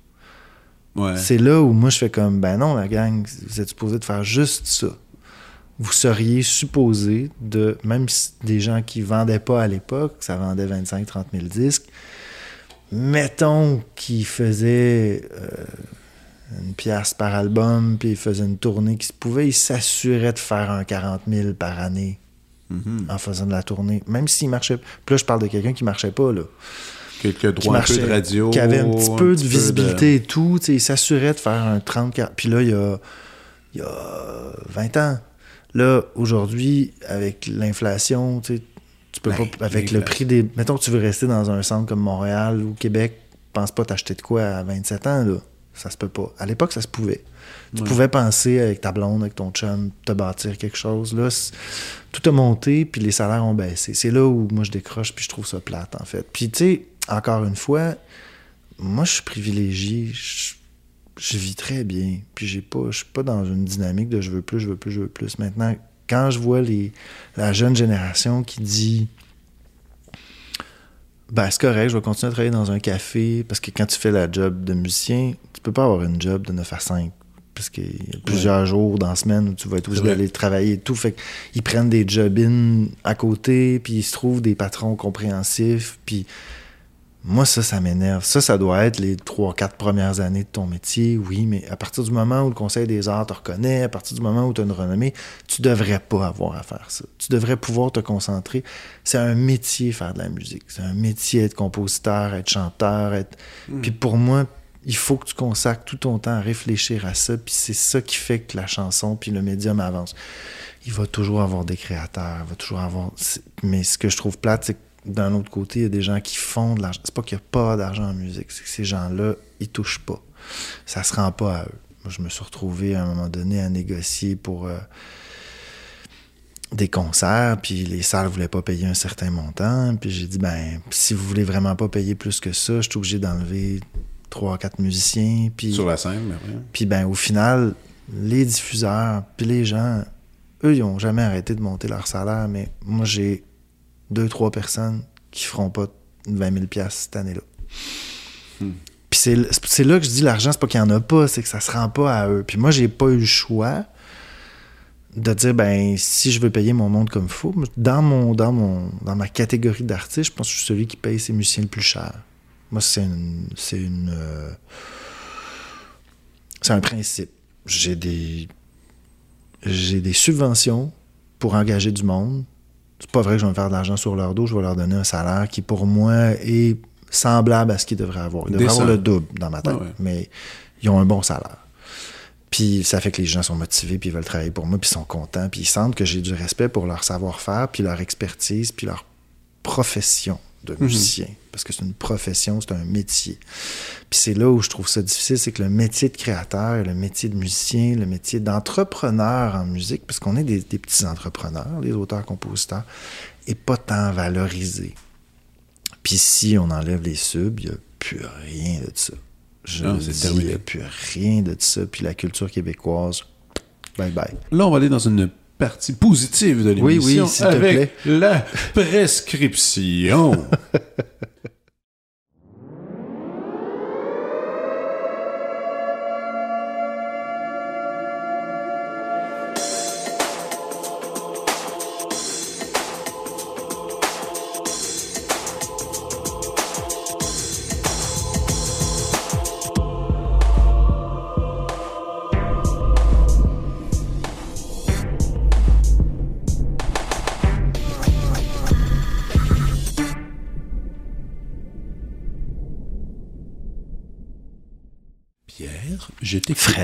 Ouais. C'est là où moi je fais comme ben non la gang, vous êtes supposé de faire juste ça. Vous seriez supposé de même si des gens qui vendaient pas à l'époque, ça vendait 25 30 000 disques. Mettons qu'ils faisaient euh, une pièce par album, puis ils faisaient une tournée qui se pouvait, ils s'assuraient de faire un 40 000 par année. Mhm. en faisant de la tournée, même s'il marchait. Puis là, je parle de quelqu'un qui marchait pas, là. Quelques Qui droits un peu marchait, de radio. qui avait un petit un peu de visibilité et tout. tu sais, Il s'assurait de faire un 34. Puis là, il y a, il y a 20 ans. Là, aujourd'hui, avec l'inflation, tu sais, tu peux Ben, pas. Avec le prix des. Mettons que tu veux rester dans un centre comme Montréal ou Québec, pense pas t'acheter de quoi à 27 ans, là. Ça se peut pas. À l'époque, ça se pouvait. Tu Ouais. pouvais penser avec ta blonde, avec ton chum, te bâtir quelque chose. Là, tout a monté, puis les salaires ont baissé. C'est là où moi je décroche, puis je trouve ça plate, en fait. Puis, tu sais, encore une fois, moi, je suis privilégié. Je, je vis très bien. Puis, j'ai pas, je suis pas dans une dynamique de je veux plus, je veux plus, je veux plus. Maintenant, quand je vois les, la jeune génération qui dit ben, c'est correct, je vais continuer à travailler dans un café parce que quand tu fais la job de musicien, tu peux pas avoir une job de 9 à 5 parce qu'il y a plusieurs jours dans la semaine où tu vas être obligé d'aller travailler et tout. Fait qu'ils prennent des job-in à côté, puis ils se trouvent des patrons compréhensifs, puis moi, ça, ça m'énerve. Ça, ça doit être les 3-4 premières années de ton métier, oui, mais à partir du moment où le Conseil des arts te reconnaît, à partir du moment où tu as une renommée, tu devrais pas avoir à faire ça. Tu devrais pouvoir te concentrer. C'est un métier, faire de la musique. C'est un métier, être compositeur, être chanteur, être... Puis pour moi, il faut que tu consacres tout ton temps à réfléchir à ça, puis c'est ça qui fait que la chanson puis le médium avance. Il va toujours avoir des créateurs, il va toujours avoir... Mais ce que je trouve plate, c'est que d'un autre côté, il y a des gens qui font de l'argent. C'est pas qu'il n'y a pas d'argent en musique, c'est que ces gens-là, ils touchent pas. Ça se rend pas à eux. Moi, je me suis retrouvé à un moment donné à négocier pour euh, des concerts, puis les salles voulaient pas payer un certain montant, puis j'ai dit, ben, si vous voulez vraiment pas payer plus que ça, je suis obligé d'enlever trois, quatre musiciens, puis... Sur la scène, mais rien. Puis ben au final, les diffuseurs, puis les gens, eux, ils ont jamais arrêté de monter leur salaire, mais moi, j'ai deux, trois personnes qui feront pas 20 000 piastres cette année-là. Hmm. Puis c'est, là que je dis l'argent, c'est pas qu'il y en a pas, c'est que ça se rend pas à eux. Puis moi, j'ai pas eu le choix de dire, ben, si je veux payer mon monde comme il faut, dans, mon, dans, mon, dans ma catégorie d'artiste, je pense que je suis celui qui paye ses musiciens le plus cher. Moi, c'est une. C'est une. euh, c'est un principe. J'ai des. J'ai des subventions pour engager du monde. C'est pas vrai que je vais me faire de l'argent sur leur dos, je vais leur donner un salaire qui, pour moi, est semblable à ce qu'ils devraient avoir. Ils devraient avoir le double dans ma tête, Ouais, ouais. mais ils ont un bon salaire. Puis ça fait que les gens sont motivés, puis ils veulent travailler pour moi, puis ils sont contents, puis ils sentent que j'ai du respect pour leur savoir-faire, puis leur expertise, puis leur profession de musicien. Parce que c'est une profession, c'est un métier. Puis c'est là où je trouve ça difficile, c'est que le métier de créateur, le métier de musicien, le métier d'entrepreneur en musique, parce qu'on est des, des petits entrepreneurs, les auteurs-compositeurs, est pas tant valorisé. Puis si on enlève les subs, il n'y a plus rien de ça. Je. Il n'y a plus rien de ça. Puis la culture québécoise, bye bye. Là, on va aller dans une partie positive de Oui, l'émission oui, te avec la prescription.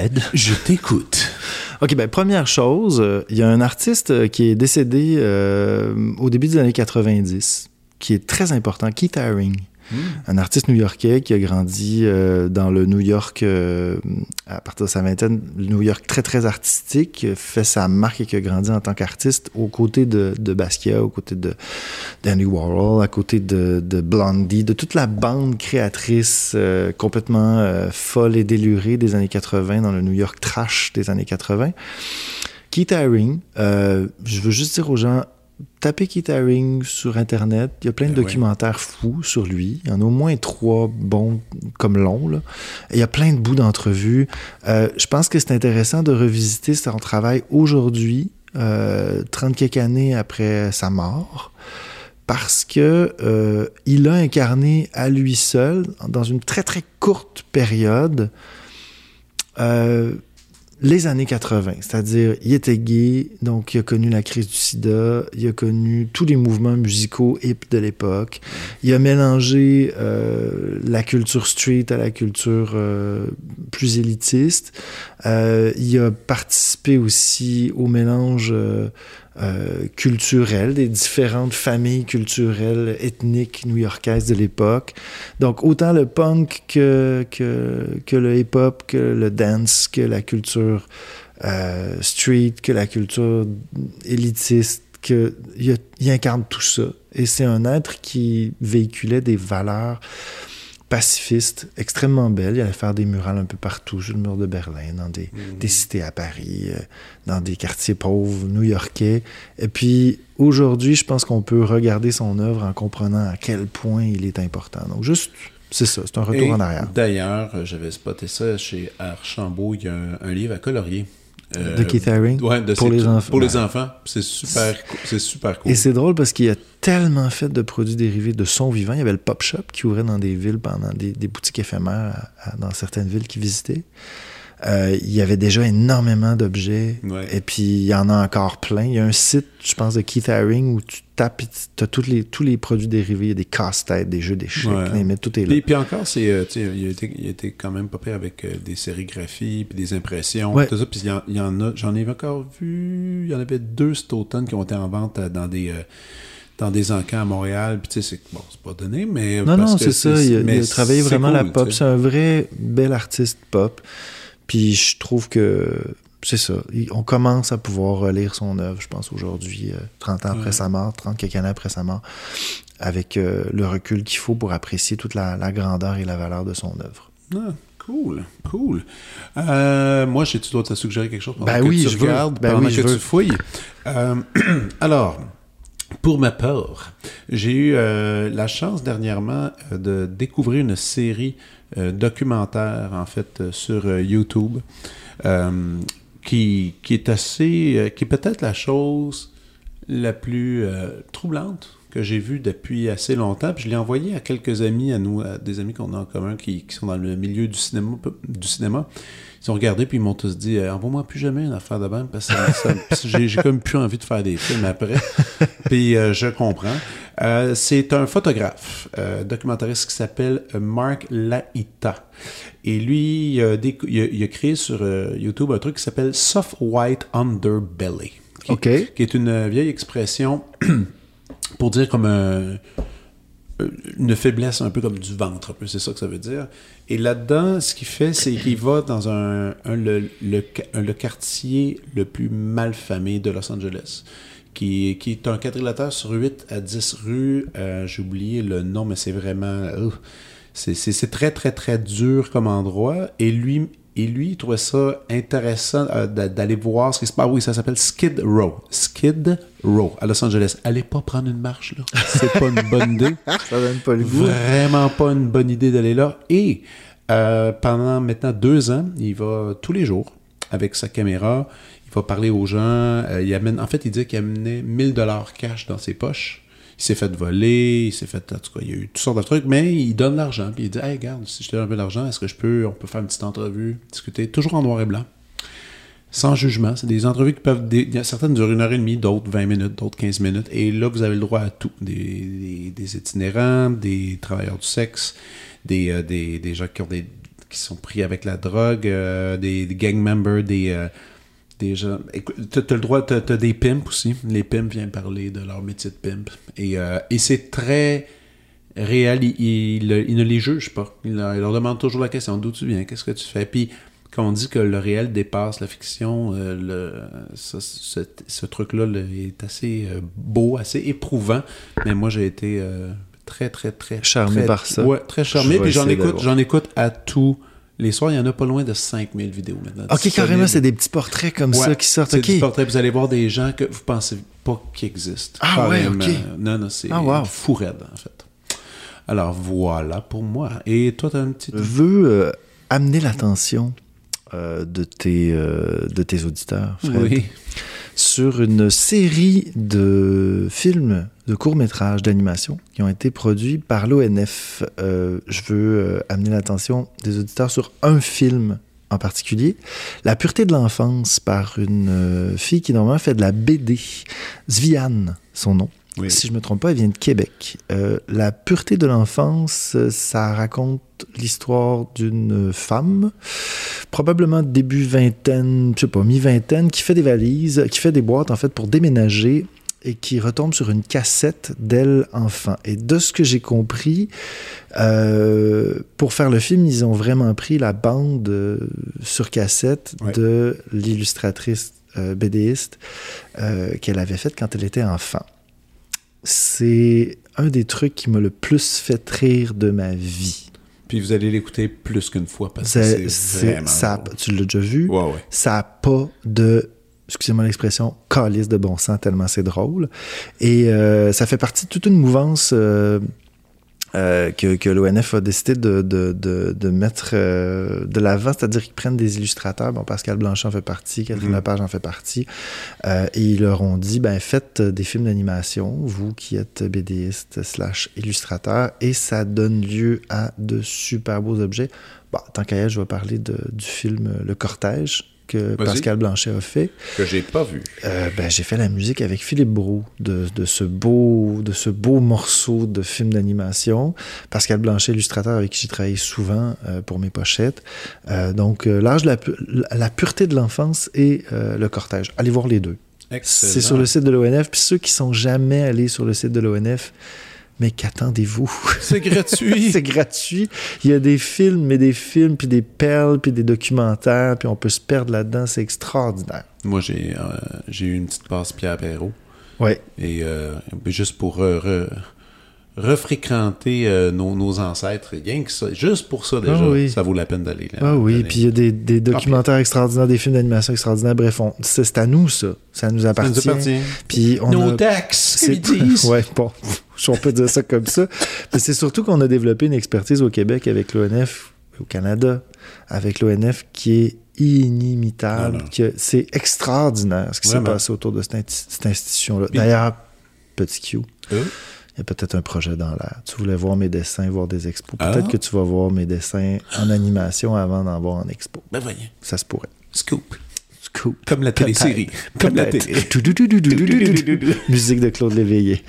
Fred. Je t'écoute. OK, ben première chose, euh, il y a un artiste euh, qui est décédé euh, au début des années 90, qui est très important, Keith Haring. Un artiste new-yorkais qui a grandi euh, dans le New York euh, à partir de sa vingtaine, le New York très très artistique, fait sa marque et qui a grandi en tant qu'artiste aux côtés de, Basquiat, aux côtés de d'Andy Warhol, à côté de, Blondie, de toute la bande créatrice euh, complètement folle et délurée des années 80 dans le New York trash des années 80. Keith Haring, je veux juste dire aux gens, tapez Keith Haring sur Internet. Il y a plein de Ben ouais. documentaires fous sur lui. Il y en a au moins trois bons comme longs. là. Il y a plein de bouts d'entrevues. Euh, je pense que c'est intéressant de revisiter son travail aujourd'hui, euh, 30 quelques années après sa mort parce que euh, il a incarné à lui seul, dans une très très courte période, euh, les années 80, c'est-à-dire il était gay, donc il a connu la crise du sida, il a connu tous les mouvements musicaux hip de l'époque, il a mélangé euh, la culture street à la culture euh, plus élitiste, euh, il a participé aussi au mélange euh, euh, culturel des différentes familles culturelles ethniques new-yorkaises de l'époque. Donc autant le punk que, que, le hip-hop, que le dance, que la culture euh, street, que la culture élitiste, que, il, il incarne tout ça. Et c'est un être qui véhiculait des valeurs pacifistes extrêmement belles. Il allait faire des murales un peu partout, sur le mur de Berlin, dans des, des cités à Paris, euh, dans des quartiers pauvres new-yorkais. Et puis aujourd'hui, je pense qu'on peut regarder son œuvre en comprenant à quel point il est important. Donc juste, c'est ça, c'est un retour Et en arrière. D'ailleurs, j'avais spoté ça chez Archambault. Il y a un, un livre à colorier. Euh, De Keith Haring? Ouais, de Pour les enfants. Pour les enfants. C'est super, c'est super cool. Et c'est drôle parce qu'il a tellement fait de produits dérivés de son vivant. Il y avait le Pop Shop qui ouvrait dans des villes pendant des, des boutiques éphémères à- à- dans certaines villes qu'il visitait. Euh, il y avait déjà énormément d'objets. Ouais. Et puis, il y en a encore plein. Il y a un site, je pense, de Keith Haring où tu tapes et tu as tous les, tous les produits dérivés. Il y a des casse-têtes, des jeux d'échecs, Ouais. mais tout est là. Puis, puis encore, c'est, euh, il, a été, il a été quand même pas pire avec euh, des sérigraphies, puis des impressions, Ouais. tout ça. Puis il y, en- il y en a, j'en ai encore vu, il y en avait deux cet automne qui ont été en vente dans des, dans des encans à Montréal. Puis tu sais, c'est, bon, c'est pas donné, mais. Non, parce non, c'est ça. Il a, mais il a travaillé vraiment la pop. C'est un vrai bel artiste pop. Puis je trouve que c'est ça. On commence à pouvoir relire son œuvre, je pense, aujourd'hui, euh, 30 ans après sa mort, 30 quelques années après sa mort, avec euh, le recul qu'il faut pour apprécier toute la, la grandeur et la valeur de son œuvre. Ah, cool, cool. Euh, moi, j'ai-tu d'autres à suggérer quelque chose pendant Ben que oui, tu je veux. regardes, Ben pendant oui, je que veux. tu fouilles? Euh, alors, pour ma part, j'ai eu euh, la chance dernièrement euh, de découvrir une série euh, documentaire, en fait, euh, sur euh, YouTube, euh, qui, qui est assez... euh, qui est peut-être la chose la plus euh, troublante que j'ai vue depuis assez longtemps. Puis je l'ai envoyé à quelques amis, à nous, des amis qu'on a en commun qui, qui sont dans le milieu du cinéma. Du cinéma. Ils ont regardé puis ils m'ont tous dit euh, Envoie-moi plus jamais une affaire de même parce que j'ai comme plus envie de faire des films après. puis euh, je comprends. Euh, c'est un photographe, euh, documentariste qui s'appelle euh, Mark Laïta. Et lui, il a, décou- il a- il a créé sur euh, YouTube un truc qui s'appelle Soft White Underbelly. Qui, OK. qui est une vieille expression pour dire comme un- une faiblesse un peu comme du ventre, c'est ça que ça veut dire. Et là-dedans, ce qu'il fait, c'est qu'il va dans un, un- le, le quartier le plus malfamé de Los Angeles, qui, qui est un quadrilatère sur 8 à 10 rues. Euh, J'ai oublié le nom, mais c'est vraiment... euh, c'est- très, très, très dur comme endroit. Et lui, et lui il trouvait ça intéressant euh, d'a- d'aller voir ce qui se passe. Ah oui, ça s'appelle Skid Row. Skid Row à Los Angeles. Allez pas prendre une marche, là. C'est pas une bonne idée. Ça donne pas le goût. Vraiment pas une bonne idée d'aller là. Et euh, pendant maintenant deux ans, il va tous les jours avec sa caméra. Il va parler aux gens. euh, il amène, en fait, il dit qu'il amenait 1000 dollars cash dans ses poches. Il s'est fait voler, il s'est fait, en tout cas, il y a eu toutes sortes de trucs, mais il donne l'argent. Puis il dit, hey, regarde, si je te donne un peu d'argent, est-ce que je peux, on peut faire une petite entrevue, discuter, toujours en noir et blanc sans jugement. C'est des entrevues qui peuvent. certaines durent une heure et demie, d'autres 20 minutes, d'autres 15 minutes. Et là, vous avez le droit à tout. Des, des, itinérants, des travailleurs du sexe, des, euh, des, des gens qui, ont des, qui sont pris avec la drogue, euh, des gang members, des. Des gens. Écoute, t'as, t'as le droit, t'as, t'as des pimps aussi. Les pimps viennent parler de leur métier de pimp. Et, euh, et c'est très réel. Il, il- il ne les juge pas. Il leur, il leur demande toujours la question d'où tu viens, qu'est-ce que tu fais? Puis quand on dit que le réel dépasse la fiction, euh, le, ce, ce truc-là là, est assez euh, beau, assez éprouvant. Mais moi, j'ai été euh, très, très, très... Charmé très- par ça. Ouais, très charmé. Je Puis j'en écoute, écoute à tous les soirs. Il y en a pas loin de 5000 vidéos maintenant. Ok, carrément, c'est des petits portraits comme ça Ouais, qui sortent. c'est Ok. du portrait. Vous allez voir des gens que vous pensez pas qu'ils existent. Ah ouais, Carrément. ok. Non, non, c'est Ah, wow. fou raide, en fait. Alors, voilà pour moi. Et toi, t'as un petit... Veux euh, amener l'attention euh, de, tes, euh, de tes auditeurs, Fred, Oui. sur une série de films, de courts-métrages d'animation qui ont été produits par l'ONF. Euh, je veux euh, amener l'attention des auditeurs sur un film en particulier. La pureté de l'enfance par une euh, fille qui normalement fait de la BD. Zviane, son nom. Oui. Si je me trompe pas, elle vient de Québec. La pureté de l'enfance, ça raconte l'histoire d'une femme, probablement début vingtaine, je sais pas, mi-vingtaine, qui fait des valises, qui fait des boîtes en fait pour déménager et qui retombe sur une cassette d'elle enfant. Et de ce que j'ai compris, euh, pour faire le film, ils ont vraiment pris la bande euh, sur cassette Ouais. de l'illustratrice euh, BDiste euh, qu'elle avait faite quand elle était enfant. C'est un des trucs qui m'a le plus fait rire de ma vie. Puis vous allez l'écouter plus qu'une fois parce que C'est- vraiment. ça, tu l'as déjà vu? Ouais, ouais. ça n'a pas de excusez-moi l'expression, calice de bon sens, tellement c'est drôle. Et euh, ça fait partie de toute une mouvance euh, euh, que, que l'ONF a décidé de, de, de, de mettre de l'avant, c'est-à-dire qu'ils prennent des illustrateurs. Bon, Pascal Blanchet en fait partie, Catherine Mhm. Lepage en fait partie. Et ils leur ont dit, ben faites des films d'animation, vous qui êtes BDiste slash illustrateur, et ça donne lieu à de super beaux objets. Bon, tant qu'à être, je vais parler de- du film Le Cortège que. Pascal Blanchet a fait. Que j'ai pas vu. Euh, ben, j'ai fait la musique avec Philippe Brou de, de ce beau de ce beau morceau de film d'animation. Pascal Blanchet, illustrateur avec qui j'ai travaillé souvent euh, pour mes pochettes. Euh, donc l'âge de la, la pureté de l'enfance et le cortège. Allez voir les deux. C'est sur le site de l'ONF. Puis ceux qui sont jamais allés sur le site de l'ONF, mais qu'attendez-vous? C'est gratuit. C'est gratuit. Il y a des films, mais des films, puis des perles, puis des documentaires, puis on peut se perdre là-dedans. C'est extraordinaire. Moi, j'ai euh, j'ai eu une petite passe Pierre Perrault. Ouais. Et euh, juste pour euh, re- refréquenter euh, nos, nos ancêtres, rien que ça, juste pour ça déjà, Ah oui. ça vaut la peine d'aller là. Ah oui, puis il y a des, des documentaires extraordinaires, des films d'animation extraordinaires. Bref, c'est à nous, ça. Ça nous Ça appartient. nous appartient. Puis on Nos a... taxes, c'est- ils disent. ouais, bon, on peut dire ça comme ça. Mais c'est surtout qu'on a développé une expertise au Québec avec l'ONF, au Canada, avec l'ONF qui est inimitable. Que C'est extraordinaire ce qui s'est passé autour de cette, inti- cette institution-là. D'ailleurs, petit Q, Euh, il y a peut-être un projet dans l'air. Tu voulais voir mes dessins, voir des expos. Ah. Peut-être que tu vas voir mes dessins en animation avant d'en voir en expo. ben voyons. Ça se pourrait. Scoop. Cool. Comme la télésérie. Comme la télé. télé. Musique de Claude Léveillé.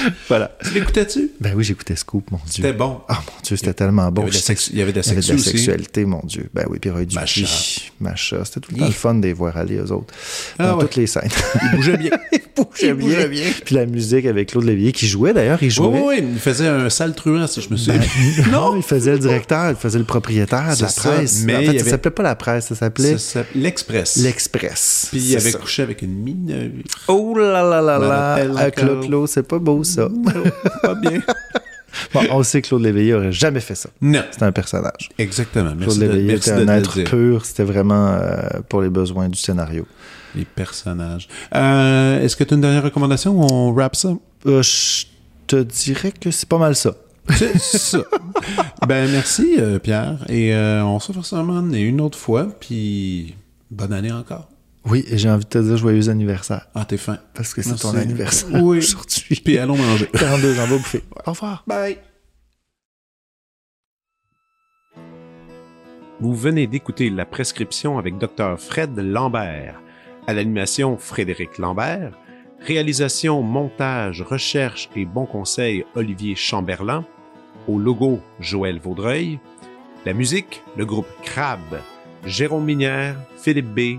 voilà. Tu l'écoutais-tu? Ben oui, j'écoutais Scoop, mon Dieu. C'était bon. Ah mon Dieu, c'était tellement Il y bon. avait de la, il y avait de la il y avait de la aussi. sexualité, mon Dieu. Ben oui, puis Roy Macha. Macha. C'était tout le temps le fun de les voir aller, eux autres. Ah Dans ouais. toutes les scènes. Il bougeait bien. il bougeait bougeait bien. bien. Puis la musique avec Claude Léveillé, qui jouait d'ailleurs, il jouait. oui, oui, il faisait un sale truand, si je me souviens. Ben, non, il faisait le directeur, il faisait le propriétaire de la ça, presse. mais en fait, ça s'appelait pas la presse, ça s'appelait L'Express. l'Express. Puis il avait couché avec une mineure. Oh là là là là. Clo-Clo, c'est pas beau ça. Pas bien. Bon, on sait que Claude Léveillé aurait jamais fait ça. Non. C'était un personnage. Exactement. Merci Claude de, Léveillé était un être pur, c'était vraiment euh, pour les besoins du scénario. Les personnages. Euh, Est-ce que tu as une dernière recommandation ou on wrap ça? Euh, je te dirais que c'est pas mal ça. C'est ça. ben, merci, Pierre. Et on se revoit sûrement une autre fois. Puis, bonne année encore. Oui, et j'ai envie de te dire joyeux anniversaire, Ah, t'es fin. parce que c'est ton anniversaire Oui. aujourd'hui. Puis, allons manger. 42 ans, va bouffer. Au revoir. Bye. Vous venez d'écouter La prescription avec Dr. Fred Lambert. À l'animation, Frédéric Lambert. Réalisation, montage, recherche et bons conseils, Olivier Chamberlain. Au logo, Joël Vaudreuil. La musique, le groupe Crab. Jérôme Minière, Philippe B.,